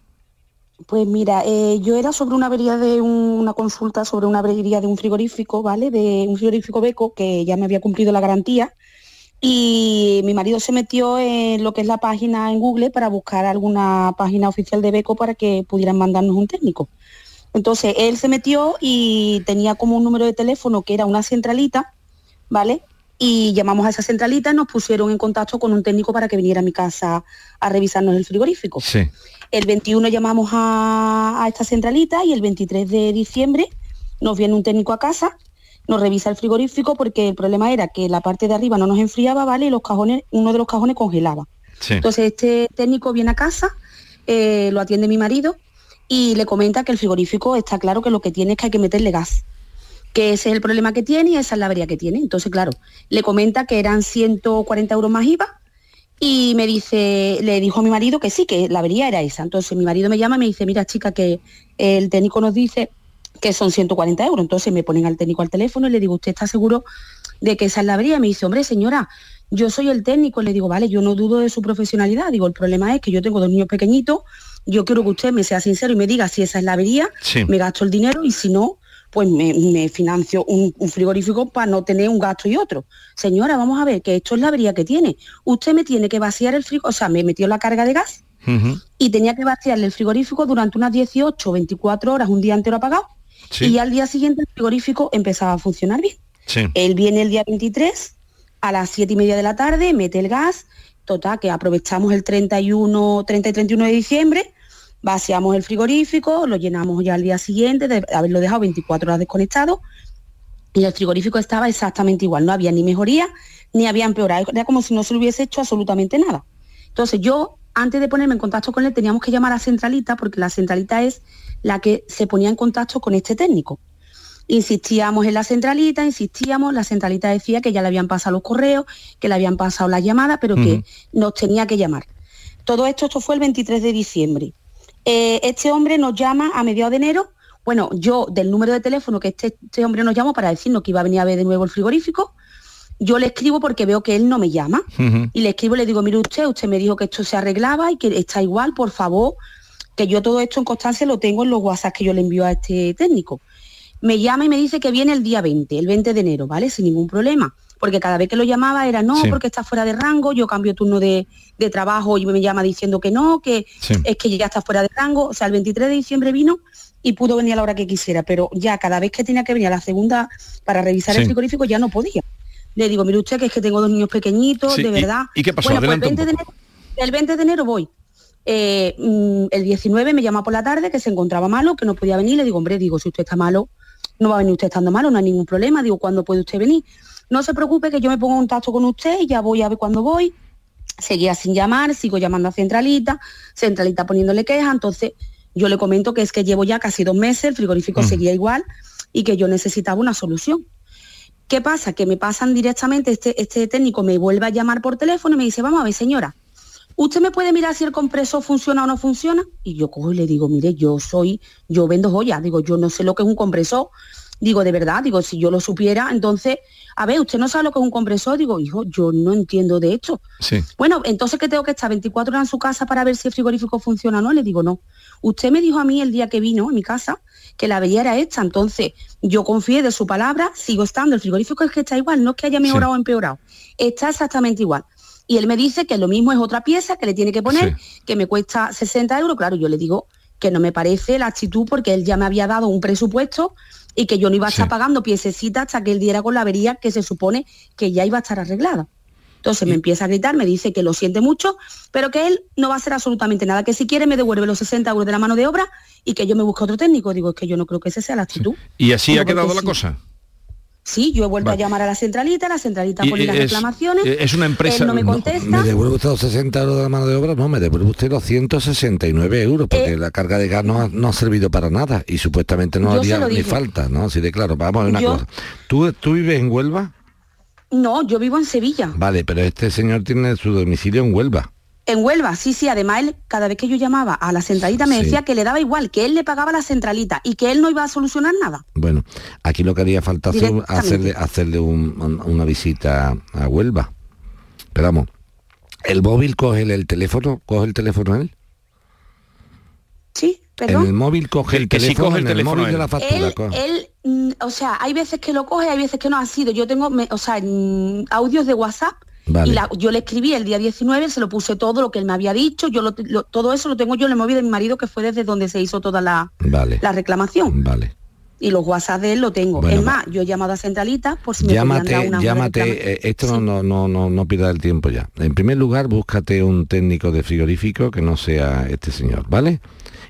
Speaker 18: Pues mira, eh, yo era sobre una avería de un- una consulta sobre una avería de un frigorífico, ¿vale? De un frigorífico Beco que ya me había cumplido la garantía y mi marido se metió en lo que es la página en Google para buscar alguna página oficial de Beco para que pudieran mandarnos un técnico. Entonces él se metió y tenía como un número de teléfono que era una centralita, ¿vale? Y llamamos a esa centralita y nos pusieron en contacto con un técnico para que viniera a mi casa a revisarnos el frigorífico.
Speaker 3: Sí.
Speaker 18: El 21 llamamos a, a esta centralita y el 23 de diciembre nos viene un técnico a casa, nos revisa el frigorífico porque el problema era que la parte de arriba no nos enfriaba, ¿vale? Y los cajones, uno de los cajones congelaba. Entonces este técnico viene a casa, eh, lo atiende mi marido y le comenta que el frigorífico está claro que lo que tiene es que hay que meterle gas que ese es el problema que tiene y esa es la avería que tiene. Entonces, claro, le comenta que eran 140 euros más IVA y me dice, le dijo a mi marido que sí, que la avería era esa. Entonces mi marido me llama y me dice, mira chica, que el técnico nos dice que son 140 euros. Entonces me ponen al técnico al teléfono y le digo, ¿usted está seguro de que esa es la avería? Me dice, hombre, señora, yo soy el técnico. Le digo, vale, yo no dudo de su profesionalidad. Digo, el problema es que yo tengo dos niños pequeñitos, yo quiero que usted me sea sincero y me diga si esa es la avería,
Speaker 19: Sí.
Speaker 18: me gasto el dinero y si no, pues me, me financio un, un frigorífico para no tener un gasto y otro. Señora, vamos a ver, que esto es la avería que tiene. Usted me tiene que vaciar el frigo, o sea, me metió la carga de gas y tenía que vaciarle el frigorífico durante unas 18 o 24 horas, un día entero apagado,
Speaker 3: Sí.
Speaker 18: y al día siguiente el frigorífico empezaba a funcionar bien.
Speaker 3: Sí.
Speaker 18: Él viene el día 23 a las 7 y media de la tarde, mete el gas, total, que aprovechamos el 31, 30 y 31 de diciembre, vaciamos el frigorífico, lo llenamos ya al día siguiente de haberlo dejado 24 horas desconectado y el frigorífico estaba exactamente igual, no había ni mejoría ni había empeorado, era como si no se le hubiese hecho absolutamente nada. Entonces yo antes de ponerme en contacto con él teníamos que llamar a la centralita porque la centralita es la que se ponía en contacto con este técnico. Insistíamos en la centralita, insistíamos, la centralita decía que ya le habían pasado los correos, que le habían pasado las llamadas, pero que nos tenía que llamar. Todo esto, esto fue el 23 de diciembre. Eh, este hombre nos llama a mediados de enero, bueno, yo del número de teléfono que este, este hombre nos llamó para decirnos que iba a venir a ver de nuevo el frigorífico, yo le escribo porque veo que él no me llama y le escribo y le digo, mire usted, usted me dijo que esto se arreglaba y que está igual, por favor, que yo todo esto en constancia lo tengo en los WhatsApp que yo le envío a este técnico. Me llama y me dice que viene el día 20, el 20 de enero, ¿vale? Sin ningún problema. Porque cada vez que lo llamaba era no,
Speaker 19: Sí.
Speaker 18: porque está fuera de rango, yo cambio turno de, de trabajo y me llama diciendo que no, que
Speaker 19: Sí.
Speaker 18: es que ya está fuera de rango. O sea, el 23 de diciembre vino y pudo venir a la hora que quisiera, pero ya cada vez que tenía que venir a la segunda para revisar
Speaker 3: Sí.
Speaker 18: el frigorífico ya no podía. Le digo, mire usted que es que tengo dos niños pequeñitos, de verdad.
Speaker 3: ¿y qué pasó?
Speaker 18: Bueno, pues el
Speaker 3: Adelanta un
Speaker 18: 20 de enero, el 20 de enero voy. Eh, mm, el 19 me llama por la tarde que se encontraba malo, que no podía venir. Le digo, hombre, digo, si usted está malo, no va a venir usted estando malo, no hay ningún problema. Digo, ¿cuándo puede usted venir? No se preocupe que yo me pongo en contacto con usted y ya voy a ver cuándo voy. Seguía sin llamar, sigo llamando a Centralita, Centralita poniéndole queja, entonces yo le comento que es que llevo ya casi dos meses, el frigorífico seguía igual y que yo necesitaba una solución. ¿Qué pasa? Que me pasan directamente, este, este técnico me vuelve a llamar por teléfono y me dice, vamos a ver señora, ¿usted me puede mirar si el compresor funciona o no funciona? Y yo cojo y le digo, mire, yo soy, yo vendo joyas, digo, yo no sé lo que es un compresor. Digo, de verdad, digo, si yo lo supiera, entonces, a ver, usted no sabe lo que es un compresor, digo, hijo, yo no entiendo de esto.
Speaker 3: Sí.
Speaker 18: Bueno, entonces que tengo que estar 24 horas en su casa para ver si el frigorífico funciona o no, le digo, no. Usted me dijo a mí el día que vino a mi casa que la avería era esta, entonces yo confié de su palabra, sigo estando, el frigorífico es que está igual, no es que haya mejorado o empeorado, está exactamente igual. Y él me dice que lo mismo es otra pieza que le tiene que poner, que me cuesta 60 euros, claro, yo le digo que no me parece la actitud porque él ya me había dado un presupuesto y que yo no iba a estar pagando piececitas hasta que él diera con la avería que se supone que ya iba a estar arreglada. Entonces me empieza a gritar, me dice que lo siente mucho, pero que él no va a hacer absolutamente nada, que si quiere me devuelve los 60 euros de la mano de obra y que yo me busque otro técnico. Digo, es que yo no creo que esa sea la actitud.
Speaker 3: Y así ha quedado la
Speaker 18: sí.
Speaker 3: cosa.
Speaker 18: Sí, yo he vuelto
Speaker 3: Vale.
Speaker 18: a llamar a la centralita, la centralita pone las
Speaker 3: es-
Speaker 18: reclamaciones.
Speaker 3: es una empresa-
Speaker 18: Él no me
Speaker 3: no,
Speaker 18: contesta.
Speaker 10: ¿Me devuelve usted los 60 euros de la mano de obra? No, me devuelve usted los 169 euros, porque la carga de gas no ha, no ha servido para nada y supuestamente no
Speaker 18: Eh, lo
Speaker 10: ni falta, ¿no? Así de claro, vamos a ver una
Speaker 18: Yo-
Speaker 10: cosa. ¿Tú, ¿Tú vives en Huelva?
Speaker 18: No, yo vivo en Sevilla.
Speaker 10: Vale, pero este señor tiene su domicilio en Huelva.
Speaker 18: En Huelva, sí, sí, además él, cada vez que yo llamaba a la centralita me
Speaker 10: Sí.
Speaker 18: decía que le daba igual, que él le pagaba la centralita y que él no iba a solucionar nada.
Speaker 10: Bueno, aquí lo que haría falta hacer, hacerle, hacerle un- un- una visita a Huelva. Pero vamos, ¿el móvil coge el, el teléfono? ¿Coge el teléfono él?
Speaker 18: Sí,
Speaker 10: En
Speaker 18: perdón.
Speaker 10: el móvil coge el
Speaker 3: Que sí
Speaker 10: teléfono,
Speaker 3: coge el
Speaker 10: en el
Speaker 3: teléfono
Speaker 10: móvil
Speaker 3: él.
Speaker 10: de la factura.
Speaker 18: Él,
Speaker 10: coge.
Speaker 18: él, mm, o sea, hay veces que lo coge, hay veces que no ha sido. Yo tengo, me- o sea, mm, audios de WhatsApp
Speaker 10: Vale.
Speaker 18: y la- yo le escribí el día 19, se lo puse todo lo que él me había dicho, yo lo- lo- todo eso lo tengo yo en el móvil de mi marido que fue desde donde se hizo toda la,
Speaker 10: Vale,
Speaker 18: la reclamación.
Speaker 10: vale.
Speaker 18: Y los WhatsApp de él lo tengo.
Speaker 10: Bueno,
Speaker 18: es más, yo he llamado a Centralita por si me
Speaker 10: Llámate,
Speaker 18: dar una
Speaker 10: llámate, eh, esto no, no, no, no, no pierda el tiempo ya. En primer lugar, búscate un técnico de frigorífico que no sea este señor, ¿vale?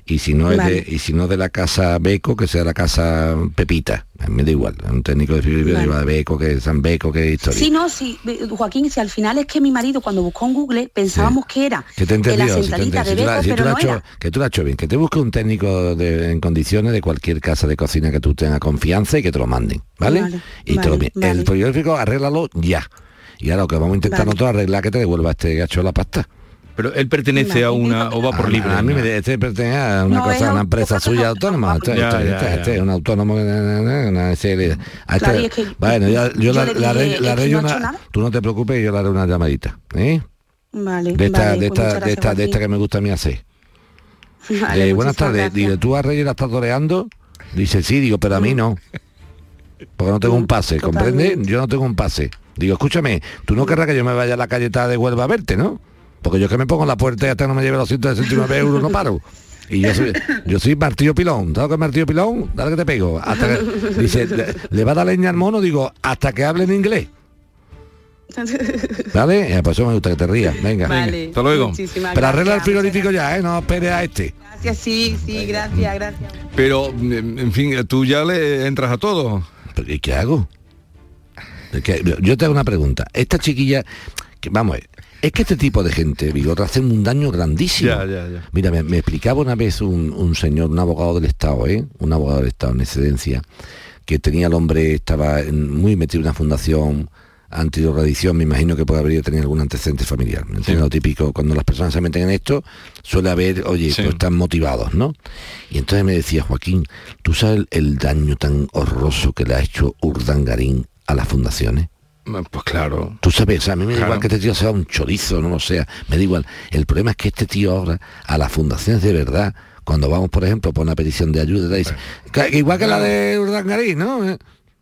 Speaker 10: Y si no es
Speaker 18: Vale.
Speaker 10: de, y si no de la casa Beco, que sea la casa Pepita. Me da igual, un técnico de frigorífico
Speaker 18: Vale.
Speaker 10: de Beco, que San Beco, que historia.
Speaker 18: Sí, no, sí, ve- Joaquín, si al final es que mi marido cuando buscó en Google pensábamos que era
Speaker 10: Que te
Speaker 18: de la
Speaker 10: entendido, si te
Speaker 18: centralita de
Speaker 10: la-
Speaker 18: Beco,
Speaker 10: si
Speaker 18: pero
Speaker 10: la
Speaker 18: no
Speaker 10: has hecho-
Speaker 18: era.
Speaker 10: que tú lo has hecho bien, que te busque un técnico de- en condiciones de cualquier casa de cocina que tú tengas confianza y que te lo manden, ¿vale?
Speaker 18: Vale,
Speaker 10: y te lo El frigorífico arréglalo ya. Y ahora lo que vamos a intentar nosotros es arreglar que te devuelva este gacho la pasta.
Speaker 3: Pero él pertenece a una o va por libre.
Speaker 10: A, mí me este pertenece a una
Speaker 18: No,
Speaker 10: cosa,
Speaker 18: es
Speaker 10: a una
Speaker 18: un-
Speaker 10: empresa suya autónoma. Este,
Speaker 3: Ya,
Speaker 10: este-
Speaker 3: ya,
Speaker 10: este-
Speaker 3: ya.
Speaker 10: este es un autónomo. Una serie. este-
Speaker 18: Claro, y es que
Speaker 10: bueno, ya- yo,
Speaker 18: yo
Speaker 10: la, haré-
Speaker 18: es
Speaker 10: una. Tú no te preocupes, yo le haré una llamadita. ¿eh?
Speaker 18: Vale,
Speaker 10: De esta,
Speaker 18: vale,
Speaker 10: de
Speaker 18: pues
Speaker 10: esta, de esta, de esta que me gusta a mí hacer. [LAUGHS]
Speaker 18: Vale,
Speaker 10: Eh, buenas tardes. Digo, ¿tú a Reyes la estás toreando? Dice, sí, digo, pero a
Speaker 18: Mm.
Speaker 10: mí no. Porque no tengo un pase, ¿comprende?
Speaker 18: totalmente.
Speaker 10: Yo no tengo un pase. Digo, escúchame, tú no querrás que yo me vaya a la calletada de Huelva a verte, ¿no? Porque yo que me pongo en la puerta y hasta no me lleve los 169 euros, no paro. Y yo soy, yo soy martillo pilón. ¿Sabes qué es martillo pilón? Dale que te pego. Hasta que- dice, le, le va a dar leña al mono, digo, hasta que hable en inglés. ¿Vale? Eh, pues eso me gusta que te rías. Venga.
Speaker 18: Vale,
Speaker 3: hasta luego.
Speaker 18: muchísimas
Speaker 10: Pero arregla el
Speaker 18: gracias,
Speaker 10: frigorífico ya, ¿eh? No espere a este.
Speaker 18: Gracias, sí, sí, gracias, gracias.
Speaker 3: Pero, mm, en fin, tú ya le entras a todo.
Speaker 10: ¿Pero ¿y qué hago? Yo te hago una pregunta. Esta chiquilla, que, vamos, a ver, Es que este tipo de gente, Vigorra, hacen un daño grandísimo.
Speaker 3: Ya, ya, ya.
Speaker 10: Mira, me, me explicaba una vez un, un señor, un abogado del Estado, ¿eh? un abogado del Estado en excedencia, que tenía el hombre, estaba en- muy metido en una fundación antidrogadicción, me imagino que puede haber tenido algún antecedente familiar. ¿me entiendes? Lo típico, cuando las personas se meten en esto, suele haber, oye, pues están motivados, ¿no? Y entonces me decía, Joaquín, ¿tú sabes el, el daño tan horroroso que le ha hecho Urdangarín a las fundaciones?
Speaker 3: Pues claro.
Speaker 10: Tú sabes, a mí me da
Speaker 3: Claro.
Speaker 10: igual que este tío sea un chorizo, no lo sea, me da igual. El problema es que este tío ahora, a las fundaciones de verdad, cuando vamos, por ejemplo, por una petición de ayuda, dice, "Que- igual que la de Urdangarín, ¿no? Eh.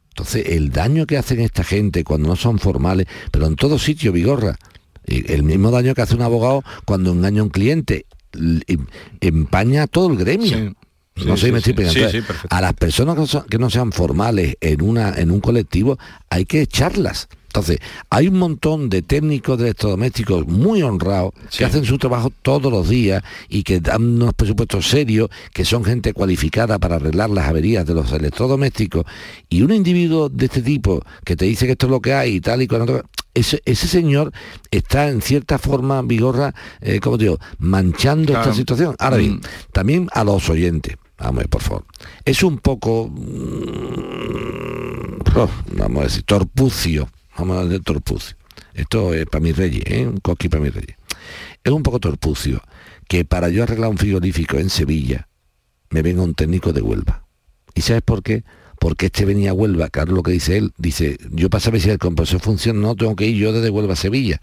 Speaker 10: Entonces, el daño que hacen esta gente cuando no son formales, pero en todo sitio, Vigorra, el mismo daño que hace un abogado cuando engaña a un cliente, em- empaña a todo el gremio.
Speaker 3: Sí,
Speaker 10: no sé
Speaker 3: sí,
Speaker 10: me estoy.
Speaker 3: Sí,
Speaker 10: Entonces, a las personas que, son- que no sean formales en una en un colectivo hay que echarlas. Entonces, hay un montón de técnicos de electrodomésticos muy honrados que hacen su trabajo todos los días y que dan unos presupuestos serios, que son gente cualificada para arreglar las averías de los electrodomésticos. Y un individuo de este tipo que te dice que esto es lo que hay y tal y otro, ese, ese señor está en cierta forma, Vigorra, eh, como digo, manchando
Speaker 3: Claro.
Speaker 10: esta situación. Ahora bien,
Speaker 3: Mm.
Speaker 10: también a los oyentes, vamos por favor, es un poco, mm, oh, vamos a decir, torpucio, vamos a decir torpucio. Esto es para mis reyes, ¿eh? un coqui para mis reyes. Es un poco torpucio que para yo arreglar un frigorífico en Sevilla me venga un técnico de Huelva. ¿Y sabes por qué? Porque este venía a Huelva, claro lo que dice él, dice, yo para saber si el compresor funciona, no tengo que ir yo desde Huelva a Sevilla.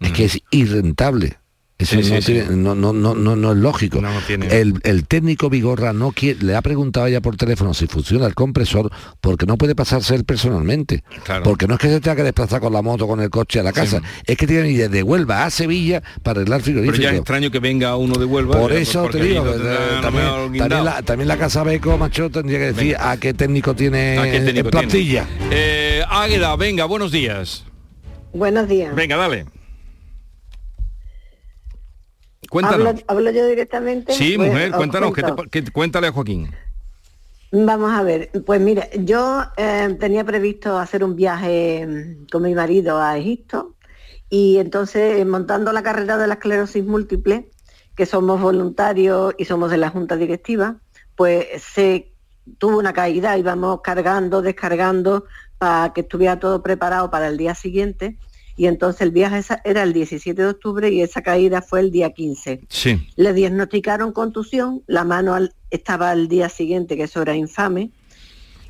Speaker 10: Es que es irrentable. Eso
Speaker 3: Sí, sí,
Speaker 10: no,
Speaker 3: sí.
Speaker 10: tiene- no, no, no, no, no es lógico.
Speaker 3: tiene.
Speaker 10: El, el técnico Vigorra no quiere, le ha preguntado a ella por teléfono si funciona el compresor porque no puede pasarse él personalmente.
Speaker 3: Claro.
Speaker 10: Porque no es que se tenga que desplazar con la moto, con el coche a la casa, es que tiene que ir desde Huelva a Sevilla para arreglar
Speaker 3: Pero ya es
Speaker 10: frigorífico.
Speaker 3: extraño que venga uno de Huelva.
Speaker 10: Por
Speaker 3: eh,
Speaker 10: eso te digo, eh, también, también la, también la Casa Beco, macho, tendría que decir a qué técnico tiene
Speaker 3: ¿A qué técnico
Speaker 10: en plantilla.
Speaker 3: tiene? Eh, Águeda, venga, buenos días.
Speaker 19: Buenos días.
Speaker 3: Venga, dale. Cuéntanos.
Speaker 19: ¿Hablo, hablo yo directamente?
Speaker 3: Sí,
Speaker 19: Pues,
Speaker 3: mujer,
Speaker 19: os
Speaker 3: cuéntanos, ¿qué te
Speaker 19: cuento.
Speaker 3: pa- qué- cuéntale a Joaquín.
Speaker 19: Vamos a ver, pues mira, yo eh, tenía previsto hacer un viaje mm, con mi marido a Egipto y entonces eh, montando la carrera de la esclerosis múltiple, que somos voluntarios y somos de la junta directiva, pues se tuvo una caída, íbamos cargando, descargando para que estuviera todo preparado para el día siguiente y entonces el viaje era el 17 de octubre y esa caída fue el día 15.
Speaker 3: Sí.
Speaker 19: Le diagnosticaron contusión, la mano al- estaba al día siguiente, que eso era infame,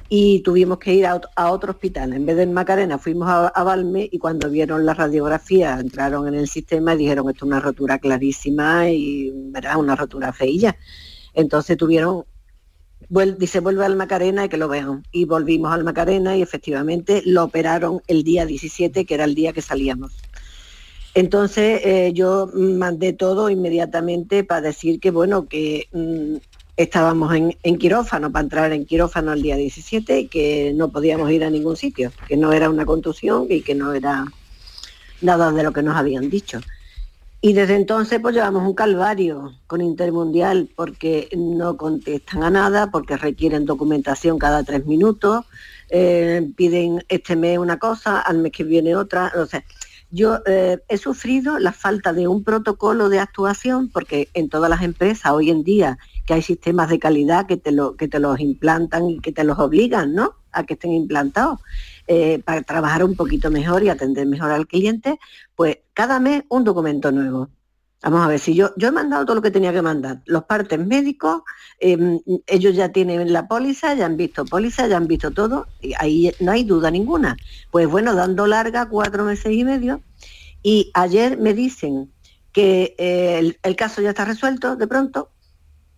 Speaker 19: y tuvimos que ir a, ot- a otro hospital. En vez de en Macarena fuimos a, a Valme y cuando vieron la radiografía entraron en el sistema y dijeron esto es una rotura clarísima y verá una rotura feilla. Entonces tuvieron, dice vuelve al Macarena y que lo vean. Y volvimos al Macarena y efectivamente lo operaron el día 17, que era el día que salíamos. Entonces eh, yo mandé todo inmediatamente para decir que bueno, que mm, estábamos en, en quirófano, para entrar en quirófano el día 17 y que no podíamos ir a ningún sitio, que no era una contusión y que no era nada de lo que nos habían dicho. Y desde entonces pues llevamos un calvario con Intermundial porque no contestan a nada, porque requieren documentación cada tres minutos, eh, piden este mes una cosa, al mes que viene otra. O sea, yo eh, he sufrido la falta de un protocolo de actuación porque en todas las empresas hoy en día que hay sistemas de calidad que te, lo, que te los implantan y que te los obligan ¿no? a que estén implantados eh, para trabajar un poquito mejor y atender mejor al cliente, pues cada mes un documento nuevo. Vamos a ver, si yo, yo he mandado todo lo que tenía que mandar, los partes médicos, eh, ellos ya tienen la póliza, ya han visto póliza, ya han visto todo, y ahí no hay duda ninguna. Pues bueno, dando larga cuatro meses y medio, y ayer me dicen que eh, el, el caso ya está resuelto de pronto,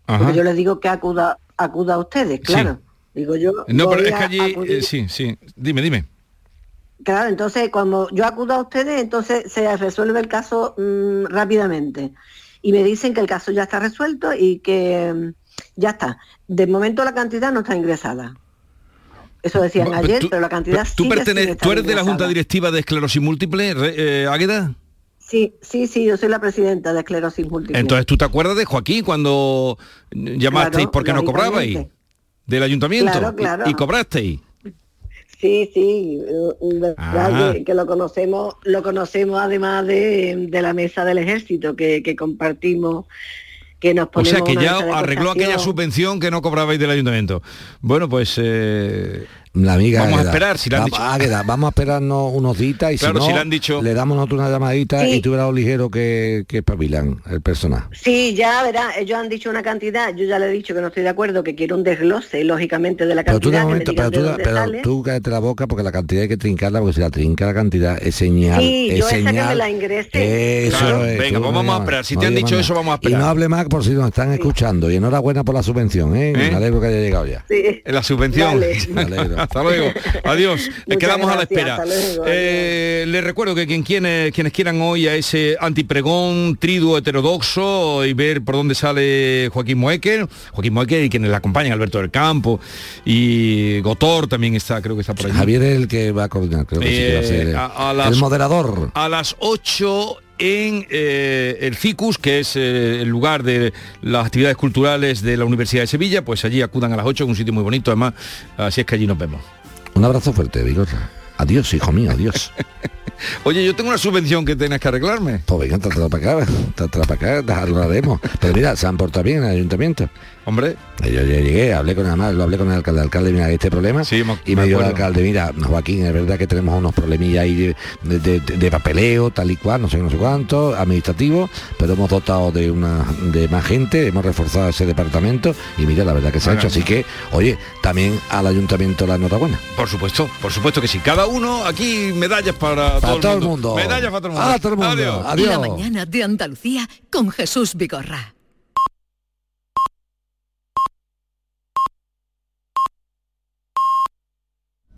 Speaker 3: Ajá.
Speaker 19: porque yo les digo que acuda, acuda a ustedes, claro. Digo yo.
Speaker 3: No, pero es que allí, eh, sí, sí. Dime, dime.
Speaker 19: Claro, entonces cuando yo acudo a ustedes, entonces se resuelve el caso mm, rápidamente. Y me dicen que el caso ya está resuelto y que mm, ya está. De momento la cantidad no está ingresada. Eso decían
Speaker 3: Bueno,
Speaker 19: ayer,
Speaker 3: tú-
Speaker 19: pero la cantidad
Speaker 3: ¿Tú,
Speaker 19: sigue sin
Speaker 3: perteneces, ¿Tú eres de la. Junta Directiva de Esclerosis Múltiple, eh, Águeda?
Speaker 19: Sí, sí, sí, yo soy la presidenta de esclerosis múltiple.
Speaker 3: Entonces, ¿tú te acuerdas de Joaquín cuando llamasteis
Speaker 19: Claro,
Speaker 3: porque no cobrabais? Del ayuntamiento.
Speaker 19: Claro,
Speaker 3: y-
Speaker 19: claro.
Speaker 3: Y, cobrasteis.
Speaker 19: Sí, sí, eh, verdad
Speaker 3: Ah.
Speaker 19: que, que lo conocemos, lo conocemos además de, de la mesa del ejército que, que compartimos, que nos
Speaker 3: O sea que ya arregló aquella subvención que no cobrabais del ayuntamiento. Bueno, pues eh,
Speaker 10: La amiga
Speaker 3: Vamos a esperar, si le han dicho.
Speaker 10: Águeda, vamos a esperarnos unos días y
Speaker 3: Claro,
Speaker 10: si
Speaker 3: si
Speaker 10: no,
Speaker 3: le han dicho-
Speaker 10: le damos nosotros una llamadita
Speaker 19: Sí.
Speaker 10: y tú verás ligero que, que espabilan el personaje.
Speaker 19: Sí, ya verá, ellos han dicho una cantidad, yo ya le he dicho que no estoy de acuerdo, que quiero un desglose, lógicamente, de la
Speaker 10: Pero tú de
Speaker 19: cantidad, me
Speaker 10: pero
Speaker 19: digan de
Speaker 10: tú, pero tú cállate la boca porque la cantidad hay que trincarla, porque si la trinca la cantidad es señal.
Speaker 19: Sí,
Speaker 10: es
Speaker 19: yo esa que me
Speaker 10: señal.
Speaker 19: la ingrese.
Speaker 10: Eso
Speaker 3: Claro,
Speaker 10: es,
Speaker 3: venga,
Speaker 10: tú
Speaker 3: pues vamos a esperar. Si
Speaker 10: no
Speaker 3: te han dicho
Speaker 10: nada.
Speaker 3: eso, vamos a
Speaker 10: Y
Speaker 3: esperar.
Speaker 10: no hable más por si nos están escuchando. Y enhorabuena por la subvención, ¿eh? Me
Speaker 3: ¿Eh?
Speaker 10: alegro que haya llegado ya.
Speaker 19: Sí.
Speaker 3: En la subvención.
Speaker 19: Vale. [LAUGHS]
Speaker 10: Me alegro.
Speaker 3: Hasta luego. Adiós. Quedamos a la espera.
Speaker 19: luego,
Speaker 3: Eh, les recuerdo que quien, quienes, quienes quieran hoy a ese antipregón triduo heterodoxo y ver por dónde sale Joaquín Moecker, Joaquín Moecker y quienes le acompañan, Alberto del Campo y Gotor también está, creo que está por allí.
Speaker 10: Javier es el que va a coordinar, creo que sí que va a ser
Speaker 3: Eh,
Speaker 10: el,
Speaker 3: a- a las-
Speaker 10: el moderador.
Speaker 3: a las 8 en eh, el FICUS, que es eh, el lugar de las actividades culturales de la Universidad de Sevilla, pues allí acudan a las 8, en un sitio muy bonito, además, así es que allí nos vemos.
Speaker 10: Un abrazo fuerte, Vigorra. Adiós, hijo mío, adiós. [LAUGHS]
Speaker 3: Oye, yo tengo una subvención que tienes que arreglarme.
Speaker 10: Pues venga, trátela para acá, trátela para acá, hablaremos. Pero mira, se han portado bien en el ayuntamiento.
Speaker 3: Hombre.
Speaker 10: Yo ya llegué, hablé con además, lo hablé con el alcalde, el alcalde, mira, este problema. y me,
Speaker 3: me
Speaker 10: dio el alcalde, mira, Joaquín, es verdad que tenemos unos problemillas ahí de, de- de- de papeleo, tal y cual, no sé, no sé cuánto, administrativo, pero hemos dotado de una de más gente, hemos reforzado ese departamento y mira, la verdad que se ha hecho. Así que, oye, también al ayuntamiento la enhorabuena.
Speaker 3: Por supuesto, por supuesto que sí. Cada uno aquí medallas para,
Speaker 10: Para todo el
Speaker 3: mundo.
Speaker 10: mundo.
Speaker 3: Medallas para todo el mundo.
Speaker 10: Ah, todo el mundo.
Speaker 3: Adiós.
Speaker 1: La mañana de Andalucía con Jesús Vigorra.